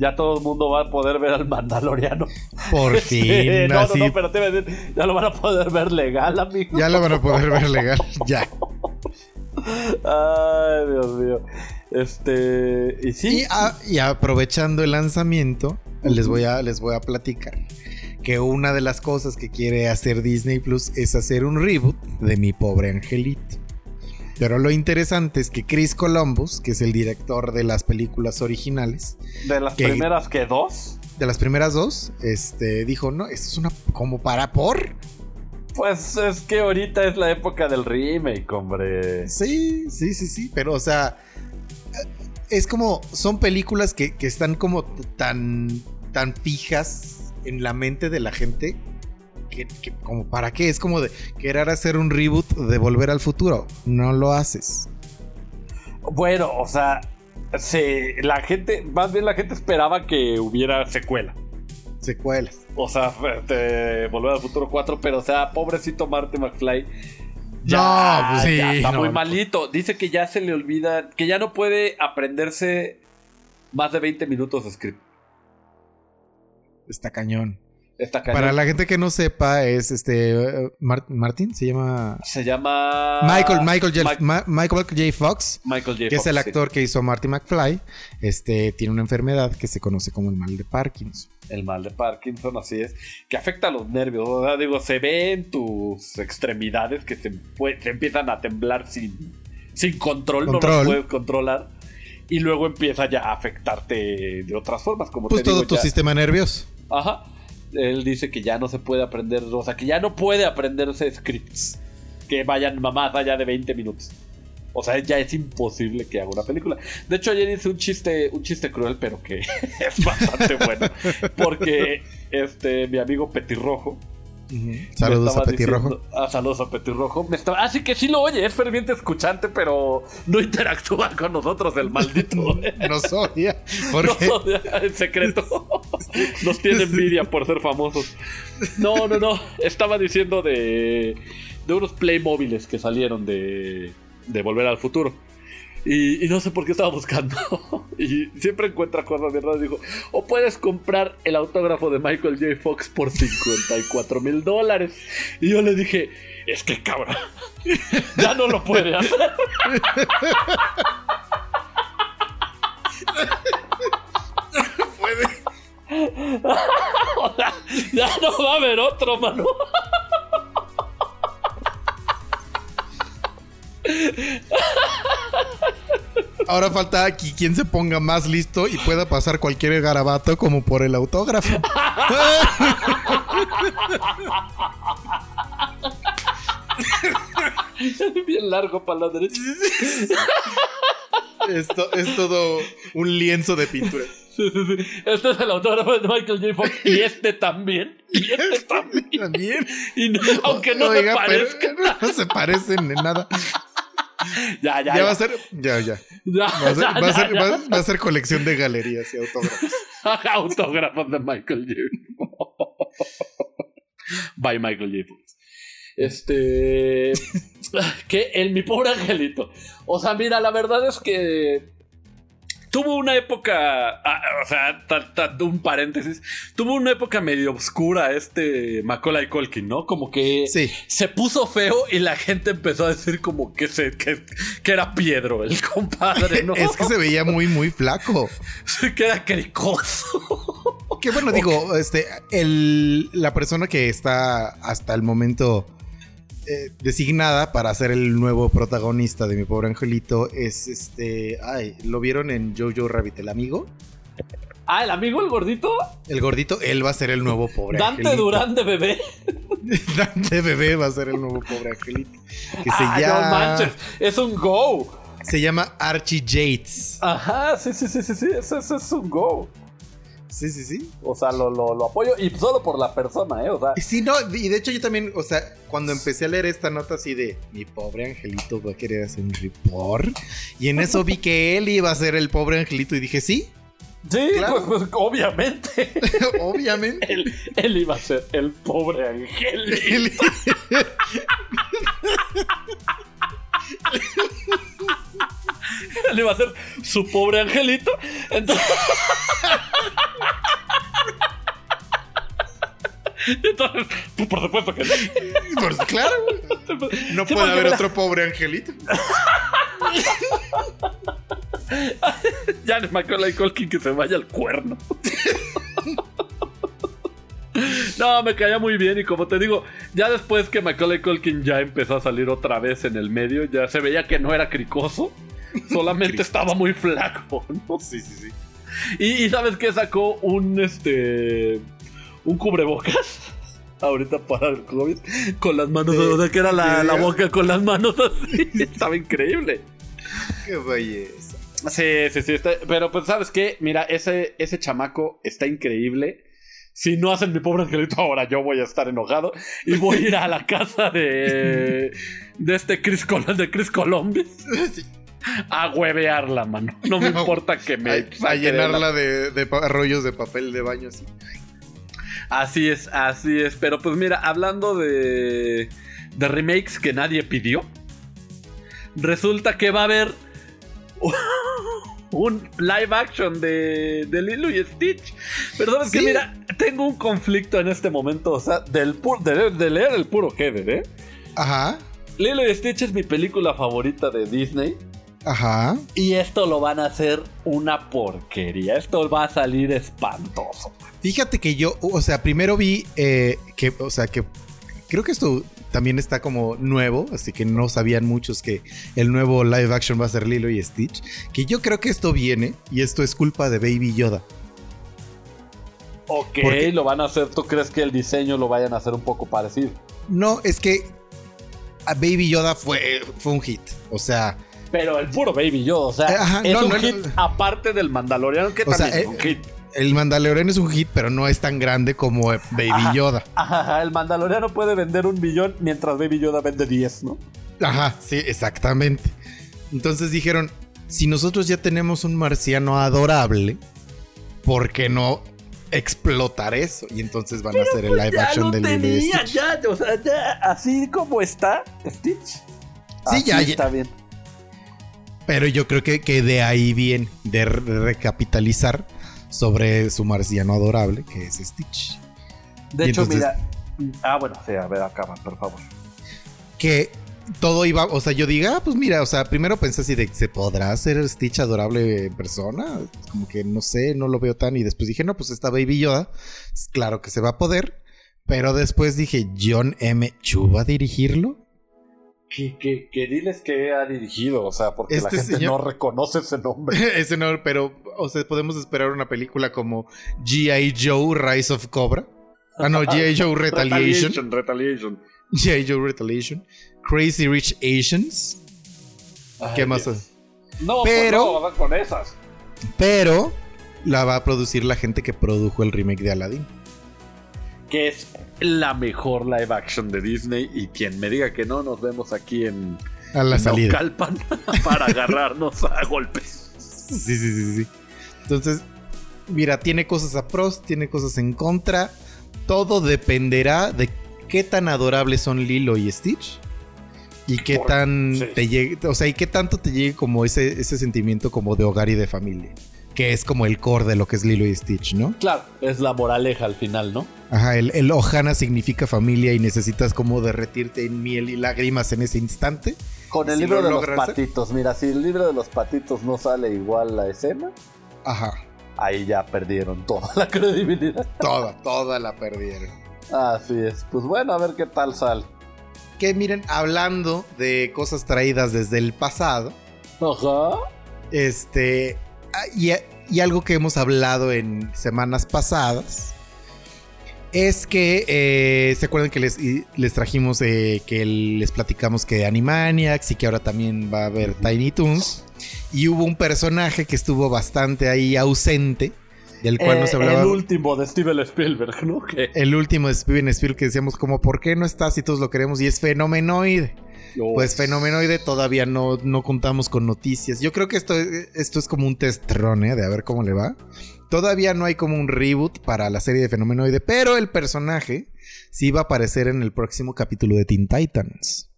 Ya todo el mundo va a poder ver al Mandaloriano. Por fin. no, no, así, no, pero te iba a decir, ya lo van a poder ver legal, amigo. Ya lo van a poder ver legal. Ya. Ay, Dios mío. Este. Y sí. Y, a- y aprovechando el lanzamiento, les voy, a, les voy a platicar que una de las cosas que quiere hacer Disney Plus es hacer un reboot de Mi Pobre Angelito. Pero lo interesante es que Chris Columbus, que es el director de las películas originales, de las que- primeras que dos. de las primeras dos, este, dijo, no, esto es una como para por. Pues es que ahorita es la época del remake, hombre. Sí, sí, sí, sí, pero o sea, es como, son películas que, que están como tan, tan fijas en la mente de la gente, que, que como para qué, es como de querer hacer un reboot de Volver al Futuro, no lo haces. Bueno, o sea, se, la gente, más bien la gente esperaba que hubiera secuela. Secuelas. O sea, Volver al Futuro 4, pero o sea, pobrecito Marty McFly. No, pues sí, ya está no. muy malito. Dice que ya se le olvida, que ya no puede aprenderse más de 20 minutos de script. Está cañón. Está. Para la gente que no sepa, es este, Mar- Martin, se llama... Se llama Michael, Michael, J, Mike- Ma- Michael J. Fox. Michael J. que es el sí. actor que hizo Marty McFly, este tiene una enfermedad que se conoce como el mal de Parkinson. El mal de Parkinson, así es. Que afecta a los nervios. O sea, digo, se ve en tus extremidades que se, se empiezan a temblar sin, sin control, no los puedes controlar. Y luego empieza ya a afectarte de otras formas, como Pues te todo digo, tu ya- sistema nervioso. Ajá. Él dice que ya no se puede aprender, o sea, que ya no puede aprenderse scripts que vayan más allá de 20 minutos. O sea, ya es imposible que haga una película. De hecho, ayer hice un chiste, un chiste cruel, pero que es bastante bueno. Porque este, mi amigo Petirrojo. Saludos a Petirrojo. diciendo- ah, saludos a Petirrojo. Me estaba, así que sí lo oye, es ferviente escuchante, pero no interactúa con nosotros, el maldito. Nos odia. ¿Por Nos odia en secreto. Nos tiene envidia por ser famosos. No, no, no. Estaba diciendo de, de unos Playmóviles que salieron de, de Volver al Futuro. Y, y no sé por qué estaba buscando. Y siempre encuentra cosas raras. Dijo, o puedes comprar el autógrafo de Michael J. Fox por 54 mil dólares. Y yo le dije, es que cabrón, ya no lo puede hacer. O sea, ya no va a haber otro, mano. Ahora falta aquí quien se ponga más listo y pueda pasar cualquier garabato como por el autógrafo. Bien largo para la derecha. Esto es todo un lienzo de pintura. Sí, sí, sí. Este es el autógrafo de Michael J. Fox. Y este también. Y este también. También. Y no- aunque no Oiga, se pero parezca. no se parecen en nada. Ya, ya, Ya, ya. va a ser. Ya, ya. Ya, Va a ser, colección de galerías y autógrafos. Autógrafos de Michael J. By Michael J. Fox. Este. que el mi pobre angelito. O sea, mira, la verdad es que. Tuvo una época. ah, o sea, ta- ta- un paréntesis. Tuvo una época medio oscura este Macaulay Culkin, ¿no? Como que Sí. se puso feo y la gente empezó a decir como que, se, que, que era Piedro, el compadre, ¿no? Es que se veía muy, muy flaco. que era cricoso. Que bueno, digo, este, el, la persona que está hasta el momento eh, designada para ser el nuevo protagonista de mi pobre angelito es este. Ay, ¿lo vieron en Jojo Rabbit, el amigo? Ah, el amigo, el gordito. El gordito, él va a ser el nuevo pobre Dante angelito. Durán de bebé. Dante bebé va a ser el nuevo pobre angelito. Que se ah, llama. no manches. Es un go. Se llama Archie Yates. Ajá, sí, sí, sí, sí, sí. Ese, ese es un go. Sí, sí, sí. O sea, lo, lo, lo apoyo. Y solo por la persona, ¿eh? O sea. Y Sí, no, y de hecho yo también, o sea, cuando empecé a leer esta nota así de mi pobre angelito va a querer hacer un report, y en eso vi que él iba a ser el pobre angelito y dije, sí, Sí, Claro. pues, pues, obviamente. obviamente. él, él iba a ser el pobre ángel. Él- Él iba a ser su pobre angelito. Entonces. Entonces, pues, por supuesto que sí. Pues, claro, no puede haber otro pobre angelito. ya Macaulay Culkin que se vaya al cuerno. No, me caía muy bien y como te digo, ya después que Macaulay Culkin ya empezó a salir otra vez en el medio, ya se veía que no era cricoso, solamente estaba muy flaco, ¿no? Sí, sí, sí. Y, y ¿sabes qué? Sacó un este un cubrebocas ahorita para el COVID con las manos, o sea que era la, la boca con las manos así, estaba increíble. Qué belleza. Sí, sí, sí. está- pero pues, ¿sabes qué? Mira, ese, ese chamaco está increíble. Si no hacen mi pobre angelito, ahora yo voy a estar enojado. Y voy a ir a la casa de. de este Chris, Col- de Chris Columbus. A huevearla, mano. No me importa que me. A, a de llenarla de, de pa- rollos de papel de baño así. Así es, así es. Pero pues mira, hablando de. de remakes que nadie pidió. Resulta que va a haber. un live action de, de Lilo y Stitch. Pero sabes que mira, tengo un conflicto en este momento. O sea, del de, de leer el puro header, ¿eh? Ajá, Lilo y Stitch es mi película favorita de Disney. Ajá. Y esto lo van a hacer una porquería. Esto va a salir espantoso. Fíjate que yo, o sea, primero vi eh, que, o sea, que creo que esto también está como nuevo, así que no sabían muchos que el nuevo live action va a ser Lilo y Stitch. Que yo creo que esto viene y esto es culpa de Baby Yoda. Ok, Porque- lo van a hacer. ¿Tú crees que el diseño lo vayan a hacer un poco parecido? No, es que a Baby Yoda fue, fue un hit. O sea, Pero el puro Baby Yoda, o sea, Eh, ajá, es no, un no, hit no. aparte del Mandaloriano, que sea, también es eh, un hit. el Mandalorian es un hit, pero no es tan grande como Baby Ajá. Yoda. Ajá, el Mandaloriano puede vender un millón mientras Baby Yoda vende 10, ¿no? Ajá, sí, exactamente. Entonces dijeron, si nosotros ya tenemos un marciano adorable, ¿por qué no explotar eso? Y entonces van a hacer el live pues ya action lo del tenía, Stitch. ya, o sea, ya, así como está Stitch. Sí, Así ya, ya. está bien. Pero yo creo que, que de ahí viene, de re- recapitalizar sobre su marciano adorable, que es Stitch. De Y hecho, entonces- mira. Ah, bueno, sí, a ver, acaba, por favor. Que todo iba, o sea, yo diga, ah, pues mira, o sea, primero pensé así de, ¿se podrá hacer Stitch adorable en persona? Como que no sé, no lo veo tan. Y después dije, no, pues está Baby Yoda, claro que se va a poder. Pero después dije, John M. Chu va a dirigirlo. Que, que, que diles que ha dirigido, o sea, porque Este la gente señor- no reconoce ese nombre. Ese no, pero, o sea, podemos esperar una película como G.I. Joe Rise of Cobra. Ah, no, G.I. Joe Retaliation. Retaliation. G.I. Joe Retaliation. Crazy Rich Asians. ¿Qué más? Dios. No, Pero- pero, no, con esas. Pero la va a producir la gente que produjo el remake de Aladdin. Que es la mejor live action de Disney. Y quien me diga que no, nos vemos aquí en A la salida. Naucalpan para agarrarnos a golpes. Sí, sí, sí, sí. Entonces, mira, tiene cosas a pros, tiene cosas en contra. Todo dependerá de qué tan adorables son Lilo y Stitch. Y qué Por- tan sí. te llegue, o sea, y qué tanto te llegue como ese, ese sentimiento como de hogar y de familia. Que es como el core de lo que es Lilo y Stitch, ¿no? Claro, es la moraleja al final, ¿no? Ajá, el, el Ohana significa familia y necesitas como derretirte en miel y lágrimas en ese instante. Con el Si libro lo de los hacer. patitos. Mira, si el libro de los patitos no sale igual la escena, Ajá, ahí ya perdieron toda la credibilidad. toda, toda la perdieron. Así es. Pues bueno, a ver qué tal sale. Que miren, hablando de cosas traídas desde el pasado, Ajá. este, ah, y, y algo que hemos hablado en semanas pasadas, es que, eh, ¿se acuerdan que les, les trajimos, eh, que les platicamos que Animaniacs y que ahora también va a haber Tiny Toons? Y hubo un personaje que estuvo bastante ahí ausente, del cual Eh, nos hablaba... El último de Steven Spielberg, ¿no? El último de Steven Spielberg que decíamos como, ¿por qué no está si todos lo queremos? Y es fenomenoide. Pues fenomenoide todavía no, no contamos con noticias. Yo creo que esto, esto es como un test ¿eh? De a ver cómo le va. Todavía no hay como un reboot para la serie de fenomenoide, pero el personaje sí va a aparecer en el próximo capítulo de Teen Titans.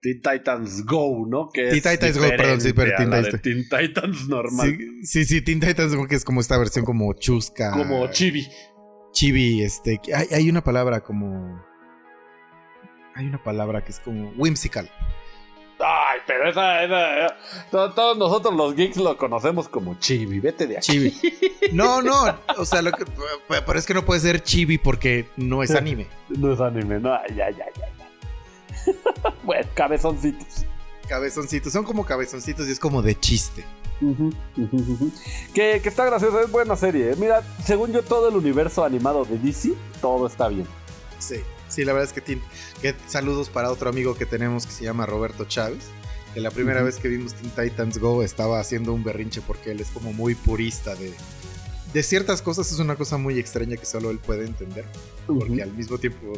Teen Titans Go, ¿no? Que Teen Titans Go, perdón, sí, pero Teen Titans. Teen Titans normal. Sí, sí, sí, Teen Titans como que es como esta versión como chusca. Como Chibi. chibi, este. hay una palabra como. Hay una palabra que es como whimsical. Ay, pero esa, esa, esa- to- todos nosotros los geeks lo conocemos como chibi, vete de aquí. Chibi. No, no, o sea, lo que, pero es que no puede ser chibi porque no es anime. No es anime, no, ay, ay, ay, ay. bueno, cabezoncitos. Cabezoncitos, son como cabezoncitos y es como de chiste. Que, que está graciosa, es buena serie. ¿eh? Mira, según yo, todo el universo animado de DC, todo está bien. Sí, sí, la verdad es que tiene. Que saludos para otro amigo que tenemos que se llama Roberto Chávez. Que la primera vez que vimos Teen Titans Go estaba haciendo un berrinche porque él es como muy purista de. De ciertas cosas es una cosa muy extraña que solo él puede entender. Porque al mismo tiempo.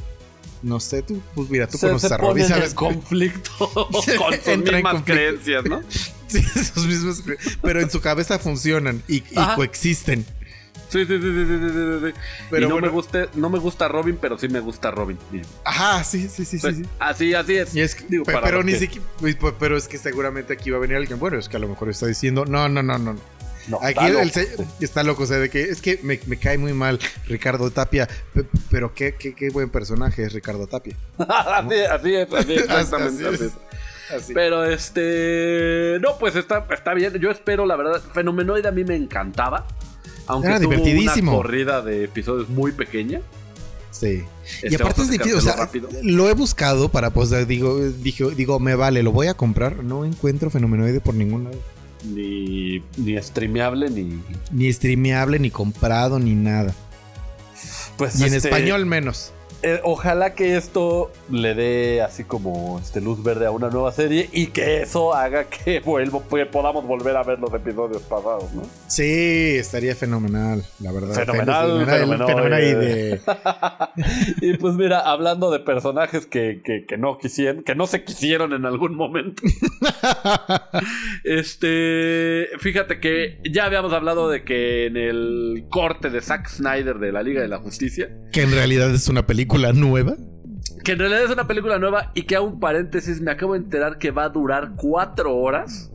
No sé, tú, pues mira, tú se, conoces a Robbie, en ¿sabes? el conflicto con sus en mismas creencias, ¿no? Sí, sus mismos. Pero en su cabeza funcionan y, coexisten. Sí, sí, sí, sí, sí, sí, sí. Pero y no, bueno. me gusta, no me gusta Robin, pero sí me gusta Robin. Ajá, sí, sí, sí, sí. sí. Así, así es. Y es que- Digo, pe- para pero ni siquiera. pues, Pero es que seguramente aquí va a venir alguien. Bueno, es que a lo mejor está diciendo. No, no, no, no. no. Aquí está el, loco. el está loco, o sea, de que es que me, me cae muy mal Ricardo Tapia, pe- pero qué, qué, qué buen personaje es Ricardo Tapia. así, así es, así es, exactamente. Así es. Así. Pero este. No, pues está, está bien. Yo espero, la verdad. Fenomenoide a mí me encantaba. Aunque Era tuvo divertidísimo. una corrida de episodios muy pequeña. Sí. Este, y aparte es difícil, o sea, rápido. lo he buscado para, pues, digo, digo, digo, me vale, lo voy a comprar. No encuentro fenomenoide por ningún lado. Ni, ni streameable, ni. Ni streameable, ni comprado, ni nada. Pues Y en este, español menos. Eh, ojalá que esto le dé así como este luz verde a una nueva serie y que eso haga que vuelvo, que podamos volver a ver los episodios pasados, ¿no? Sí, estaría fenomenal, la verdad. Fenomenal, Fenomenal, fenomenal, fenomenal y pues mira, hablando de personajes que, que, que no quisieron, que no se quisieron en algún momento. este, fíjate que ya habíamos hablado de que en el corte de Zack Snyder de la Liga de la Justicia, que en realidad es una película nueva. que en realidad es una película nueva y que a un paréntesis me acabo de enterar que va a durar cuatro horas,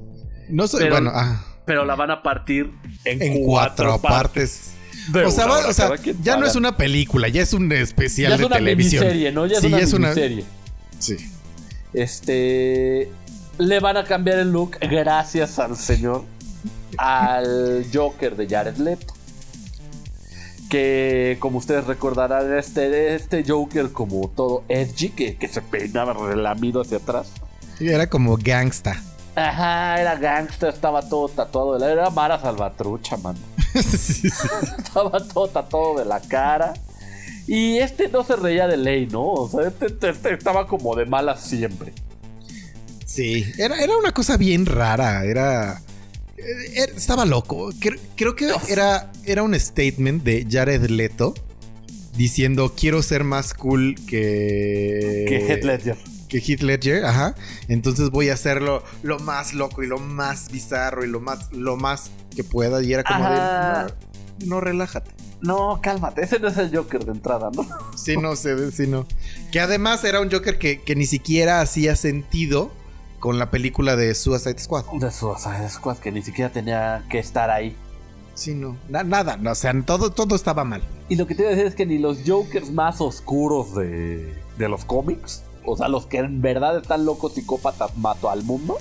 No sé, Pero- bueno, ah, pero la van a partir en, en cuatro, partes. O sea, va- o ya no es una película, ya es un especial ya es de una televisión. miniserie, ¿no? Ya es Sí, una ya es una- miniserie. Sí. Este. Le van a cambiar el look gracias al señor. Al Joker de Jared Leto. Que como ustedes recordarán, este, este Joker como todo edgy, que, que se peinaba relamido hacia atrás. Sí, Era como gangsta. Ajá, era gangsta, estaba todo tatuado de la. Era Mara Salvatrucha, man. Sí, sí. Estaba todo tatuado de la cara. Y este no se reía de ley, ¿no? O sea, este, este- este estaba como de malas siempre. Sí, era, era una cosa bien rara, era... era- estaba loco. Cre- Creo, que era, era un statement de Jared Leto diciendo quiero ser más cool que... Que Heath Ledger. Que Heath Ledger, ajá. Entonces voy a hacerlo lo más loco y lo más bizarro y lo más, lo más que pueda. Y era como Ajá. de... No, no, relájate. No, cálmate, ese no es el Joker de entrada, ¿no? Sí, no sé, sí, no. Que además era un Joker que, que ni siquiera hacía sentido con la película de Suicide Squad. De Suicide Squad, que ni siquiera tenía que estar ahí. Sí, no. Na- nada, no, o sea, todo, todo estaba mal. Y lo que te iba a decir es que ni los Jokers más oscuros de, de los cómics, o sea, los que en verdad están locos psicópatas mato al mundo,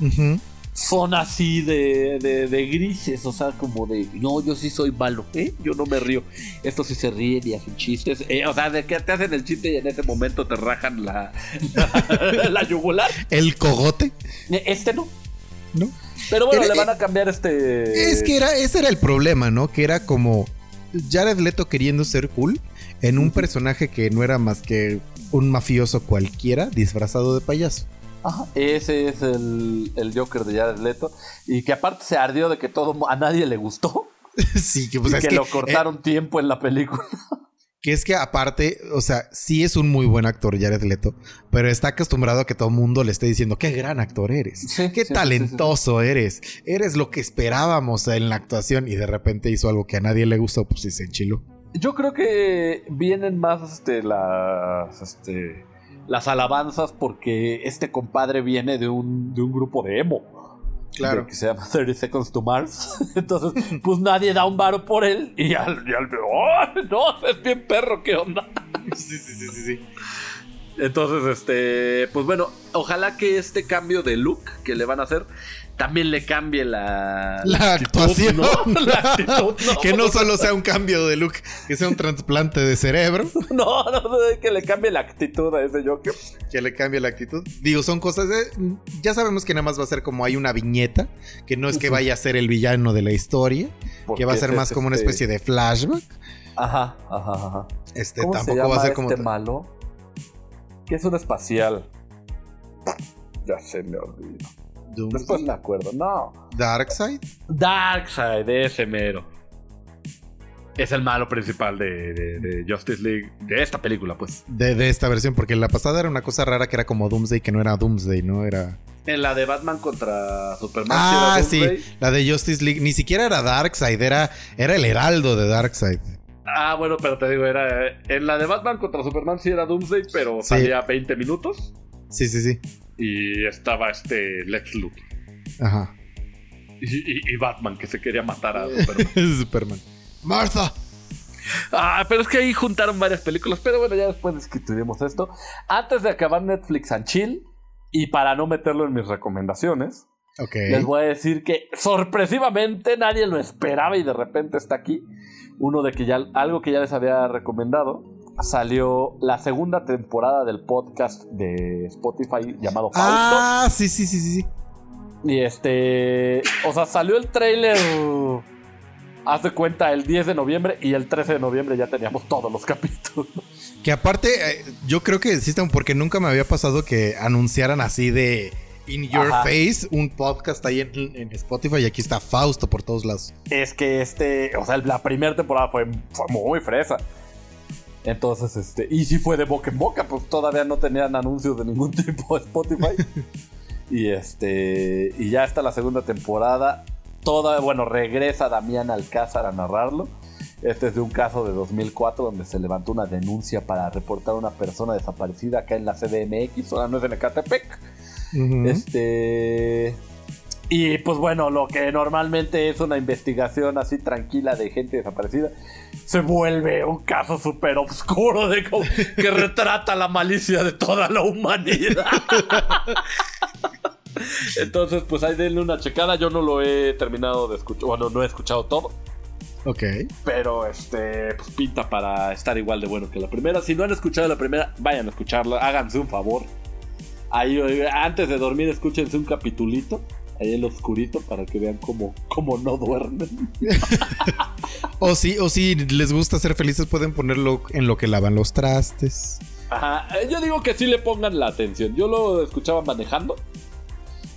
Ujú. Son así de, de, de grises, o sea, como de, no, yo sí soy malo, ¿eh? Yo no me río. Estos sí se ríen y hacen chistes, eh, o sea, de que te hacen el chiste y en ese momento te rajan la, la, yugular. El cogote, Eh, Este no. ¿no? Pero bueno, Era- le van a cambiar este... Es que era, ese era el problema, ¿no? Que era como Jared Leto queriendo ser cool en un personaje que no era más que un mafioso cualquiera disfrazado de payaso. Ajá, ese es el, el Joker de Jared Leto. Y que aparte se ardió de que todo a nadie le gustó. sí, que pues y es que, que, lo cortaron tiempo en la película. que es que aparte, o sea, sí es un muy buen actor Jared Leto, pero está acostumbrado a que todo el mundo le esté diciendo qué gran actor eres, Sí, qué sí, sí, talentoso eres, eres lo que esperábamos en la actuación y de repente hizo algo que a nadie le gustó, pues sí se enchiló. Yo creo que vienen más este, las, este, las alabanzas porque este compadre viene de un, de un grupo de emo. Claro. Que se llama 30 Seconds to Mars. Entonces, pues nadie da un varo por él. Y al, y al- ¡Oh! no, es bien perro, ¿qué onda? Sí, sí, sí, sí, sí. Entonces, este, pues bueno, ojalá que este cambio de look que le van a hacer también le cambie la, La actitud, actuación. ¿no? La actitud, no. que no solo sea un cambio de look, que sea un trasplante de cerebro, No, no, que le cambie la actitud a ese Joker. que le cambie la actitud. Digo, son cosas de... Ya sabemos que nada más va a ser como hay una viñeta, que no es que vaya a ser el villano de la historia, que va a ser más como una especie de flashback. Ajá, ajá, ajá. Este ¿Cómo se tampoco llama va a ser como... este malo? Que es un espacial. Ya se me olvidó. Después me acuerdo. No. Darkseid. Darkseid, ese mero. Es el malo principal de, de- de Justice League, de esta película, pues. De, de esta versión, porque la pasada era una cosa rara que era como Doomsday, que no era Doomsday, ¿no? Era... En la de Batman contra Superman. Ah, era sí, Doomsday. la de Justice League. Ni siquiera era Darkseid, era, era el heraldo de Darkseid. Ah, bueno, pero te digo, era. En la de Batman contra Superman sí era Doomsday, pero Sí. salía 20 minutos. Sí, sí, sí. Y estaba este Lex Luthor. Ajá. Y, y- y Batman que se quería matar a Superman. Superman. Martha. Ah, pero es que ahí juntaron varias películas. Pero bueno, ya después discutiremos esto. Antes de acabar Netflix and Chill, y para no meterlo en mis recomendaciones, les voy a decir que sorpresivamente nadie lo esperaba y de repente está aquí. Uno de que ya algo que ya les había recomendado. Salió la segunda temporada del podcast de Spotify llamado Fausto. Ah, sí, sí, sí, sí. sí. Y este. O sea, salió el trailer. Haz de cuenta el 10 de noviembre y el 13 de noviembre ya teníamos todos los capítulos. Que aparte, eh, yo creo que existen porque nunca me había pasado que anunciaran así de In Your Ajá. Face un podcast ahí en, en Spotify y aquí está Fausto por todos lados. Es que este. O sea, la primera temporada fue, fue muy fresa. Entonces, este. Y si fue de boca en boca, pues todavía no tenían anuncios de ningún tipo de Spotify. y este. Y ya está la segunda temporada. Toda, bueno, regresa Damián Alcázar a narrarlo. Este es de un caso de 2004 donde se levantó una denuncia para reportar a una persona desaparecida acá en la CDMX, ahora no es en Ecatepec. Este. Y pues bueno, lo que normalmente es una investigación así tranquila de gente desaparecida, se vuelve un caso súper oscuro de como- que retrata la malicia de toda la humanidad. Entonces, pues ahí denle una checada. Yo no lo he terminado de escuchar. Bueno, no he escuchado todo. Ok. Pero este, pues pinta para estar igual de bueno que la primera. Si no han escuchado la primera, vayan a escucharla. Háganse un favor. Ahí, eh, antes de dormir, escúchense un capitulito. Ahí en lo oscurito para que vean cómo, cómo no duermen. O si, o si les gusta ser felices, pueden ponerlo en lo que lavan los trastes. Ajá, eh, yo digo que sí le pongan la atención. Yo lo escuchaba manejando.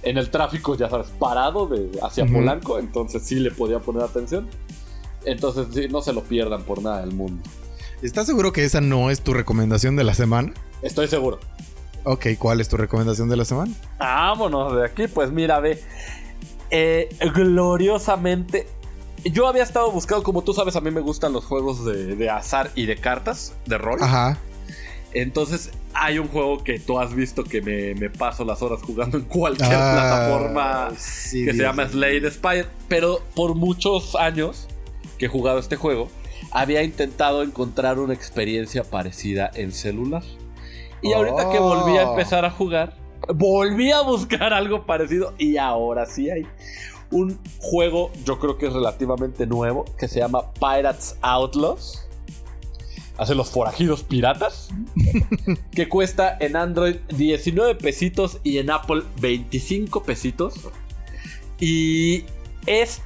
En el tráfico, ya sabes, parado de, hacia Ujú. Polanco. Entonces sí le podía poner atención. Entonces sí, no se lo pierdan por nada del mundo. ¿Estás seguro que esa no es tu recomendación de la semana? Estoy seguro. Ok, ¿cuál es tu recomendación de la semana? Vámonos de aquí, pues mira, ve. eh, gloriosamente. Yo había estado buscando, como tú sabes, a mí me gustan los juegos de, de azar y de cartas, de rol. Ajá. Entonces hay un juego que tú has visto que me, me paso las horas jugando en cualquier Ah, plataforma sí, que se llama. Slade Spire. Pero por muchos años que he jugado este juego, había intentado encontrar una experiencia parecida en celular. Y ahorita que volví a Oh. empezar a jugar, volví a buscar algo parecido y ahora sí hay un juego, yo creo que es relativamente nuevo, que se llama Pirates Outlaws. Hace los forajidos piratas. que cuesta en Android 19 pesitos y en Apple 25 pesitos. Y es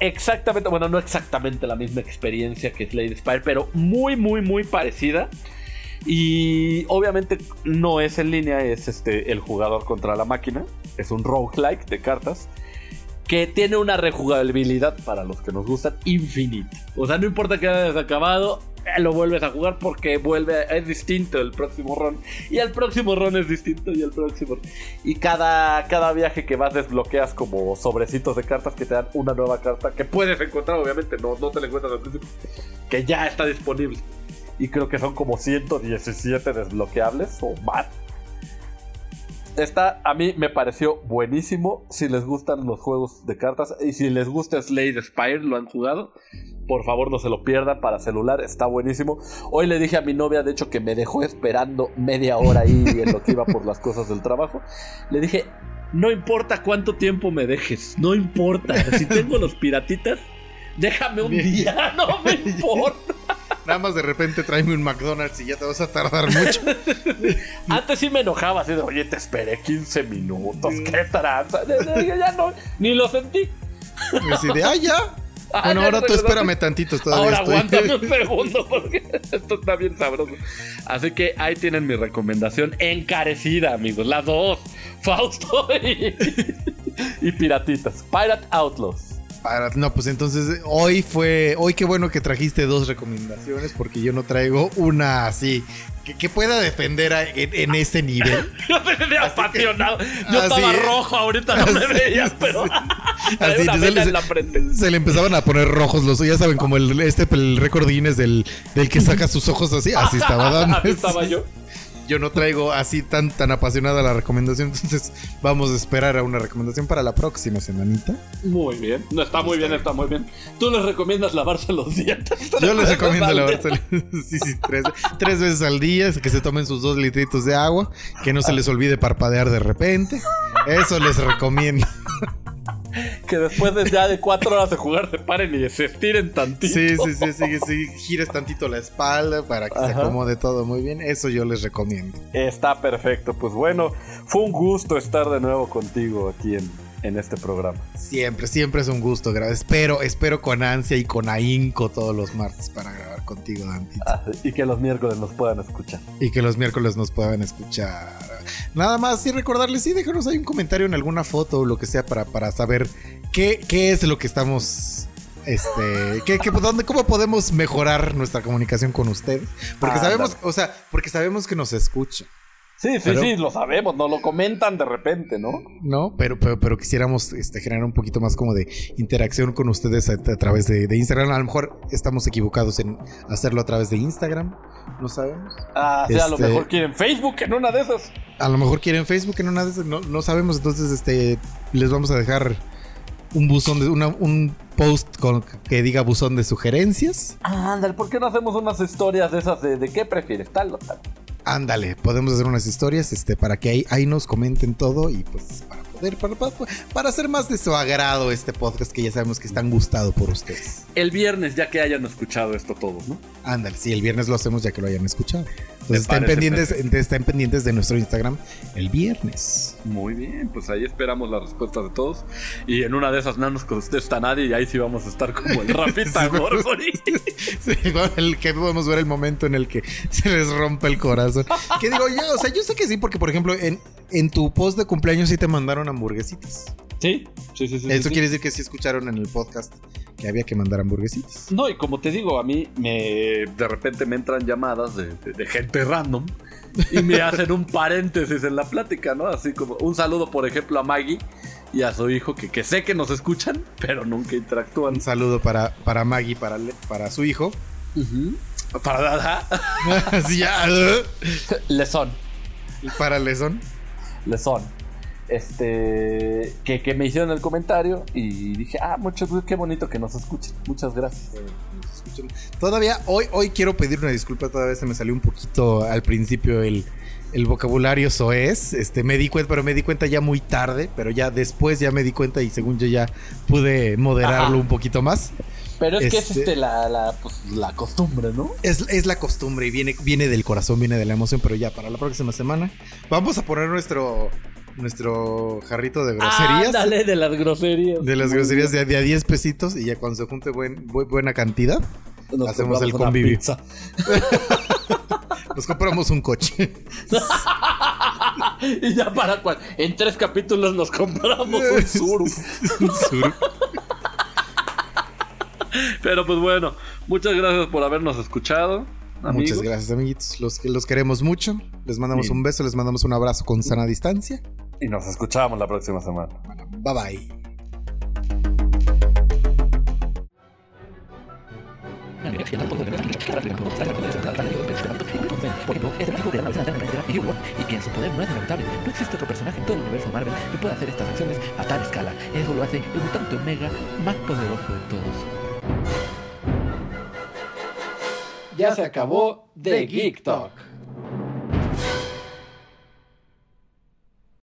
exactamente, bueno, no exactamente la misma experiencia que Slade Spire, pero muy, muy, muy parecida. Y obviamente no es en línea, es este el jugador contra la máquina. Es un roguelike de cartas. Que tiene una rejugabilidad para los que nos gustan infinita. O sea, no importa que hayas acabado, eh, lo vuelves a jugar porque vuelve, es distinto el próximo run. Y el próximo run es distinto y el próximo. Y cada, cada viaje que vas desbloqueas como sobrecitos de cartas que te dan una nueva carta que puedes encontrar, obviamente, no, no te la encuentras al principio. Que ya está disponible. Y creo que son como 117 desbloqueables o más. Esta a mí me pareció buenísimo. Si les gustan los juegos de cartas y si les gusta Slade Spire, lo han jugado. Por favor, no se lo pierdan para celular, está buenísimo. Hoy le dije a mi novia, de hecho, que me dejó esperando media hora ahí en lo que iba por las cosas del trabajo. Le dije, no importa cuánto tiempo me dejes, no importa. Si tengo los piratitas, déjame un día, no me importa. Nada más de repente tráeme un McDonald's y ya te vas a tardar mucho. Antes sí me enojaba así de, oye, te esperé 15 minutos, qué tranza. Ya no, ni lo sentí. Y así de, ah, ya. Ah, Bueno, ahora tú espérame tantito, todavía Ahora estoy. aguántame un segundo porque esto está bien sabroso. Así que ahí tienen mi recomendación encarecida, amigos. Las dos. Fausto y, y Piratitas. Pirate Outlaws. Para- no, pues entonces hoy fue, hoy qué bueno que trajiste dos recomendaciones porque yo no traigo una así que, que pueda defender a- en, en ese nivel. Yo me apasionado. Yo estaba es. rojo ahorita, no me Así veías, pero Así, una se- en la frente. Se le empezaban a poner rojos los ya saben, como el, este el récord Guinness del, del que saca sus ojos así, así estaba dando. Así estaba yo. Yo no traigo así tan, tan apasionada la recomendación, entonces vamos a esperar a una recomendación para la próxima semanita. Muy bien. No, está muy bien, está muy bien. ¿Tú les recomiendas lavarse los dientes? Yo les recomiendo lavarse sí, sí, tres, tres veces al día, que se tomen sus dos litritos de agua, que no se les olvide parpadear de repente. Eso les recomiendo. Que después de ya de cuatro horas de jugar se paren y se estiren tantito. Sí, sí, sí, sí, sí, gires tantito la espalda para que se acomode todo muy bien. Eso yo les recomiendo. Está perfecto. Pues bueno, fue un gusto estar de nuevo contigo aquí en, en este programa. Siempre, siempre es un gusto. Espero, espero con ansia y con ahínco todos los martes para grabar contigo, Dantito. Ah, y que los miércoles nos puedan escuchar. Y que los miércoles nos puedan escuchar. Nada más, y recordarles, sí, déjanos ahí un comentario en alguna foto o lo que sea para, para saber qué, qué es lo que estamos. Este, qué, qué- dónde, cómo podemos mejorar nuestra comunicación con ustedes. Porque Ah, sabemos, o sea, porque sabemos que nos escucha. Sí, sí, Pero- sí, lo sabemos, nos lo comentan de repente, ¿no? ¿no? Pero, pero, pero quisiéramos este, generar un poquito más como de interacción con ustedes a, a través de, de Instagram. A lo mejor estamos equivocados en hacerlo a través de Instagram. No sabemos. Ah, sí, a lo Este- mejor quieren Facebook en una de esas. A lo mejor quieren Facebook en una de esas. No, no sabemos. Entonces, este, les vamos a dejar un buzón de una- un post con, que diga buzón de sugerencias. Ándale, ¿por qué no hacemos unas historias de esas de, de qué prefieres, tal o tal? Ándale, podemos hacer unas historias este, para que ahí, ahí nos comenten todo y pues para para, para, para hacer más de su agrado este podcast que ya sabemos que están gustado por ustedes. El viernes, ya que hayan escuchado esto todos, ¿no? Ándale, sí, el viernes lo hacemos ya que lo hayan escuchado. Entonces estén pendientes, estén pendientes de nuestro Instagram el viernes. Muy bien, pues ahí esperamos las respuestas de todos. Y en una de esas no nos contesta nadie y ahí sí vamos a estar como el Rafita Gorgori. Sí, el que podemos ver el momento en el que se les rompe el corazón. Que digo yo, o sea, yo sé que sí, porque por ejemplo, en, en tu post de cumpleaños sí te mandaron hamburguesitas. Sí, sí, sí, sí. Eso sí. quiere decir que sí escucharon en el podcast que había que mandar hamburguesitas. No, y como te digo, a mí me de repente me entran llamadas de, de- de gente random y me hacen un paréntesis en la plática, ¿no? Así como un saludo, por ejemplo, a Maggie y a su hijo, que, que sé que nos escuchan, pero nunca interactúan. Un saludo para, para Maggie, para, Le- para su hijo. Para Dada, Así ya. le son, Y para Lesón. Le son. Este, que, que me hicieron el comentario y dije, ah, mucho, qué bonito que nos escuchen. Muchas gracias. Todavía, hoy, hoy quiero pedir una disculpa, todavía se me salió un poquito al principio el, el vocabulario soez. Este, me di cuenta, pero me di cuenta ya muy tarde, pero ya después ya me di cuenta y según yo ya pude moderarlo Ajá. un poquito más. Pero es que es Este- este, la, la, pues, la costumbre, ¿no? Es, es la costumbre y viene, viene del corazón, viene de la emoción, pero ya para la próxima semana vamos a poner nuestro, nuestro jarrito de groserías. Ándale, de las groserías. De las groserías de, a- de a 10 pesitos y ya cuando se junte buen, bu- buena cantidad, Nos hacemos el convivio. pizza. nos compramos un coche. y ya para cual. En tres capítulos nos compramos un suru. Un sur. Pero pues bueno, muchas gracias por habernos escuchado. Muchas amigos. gracias, amiguitos. Los, los queremos mucho. Les mandamos Bien. un beso, les mandamos un abrazo con sana distancia. Y nos escuchamos la próxima semana. Bye bye. Por ejemplo, este mágico de la y Hugh y quien su poder no es lamentable. No existe otro personaje en todo el universo Marvel que pueda hacer estas acciones a tal escala. Eso lo hace el mutante Omega más poderoso de todos. Ya se acabó The Geek Talk.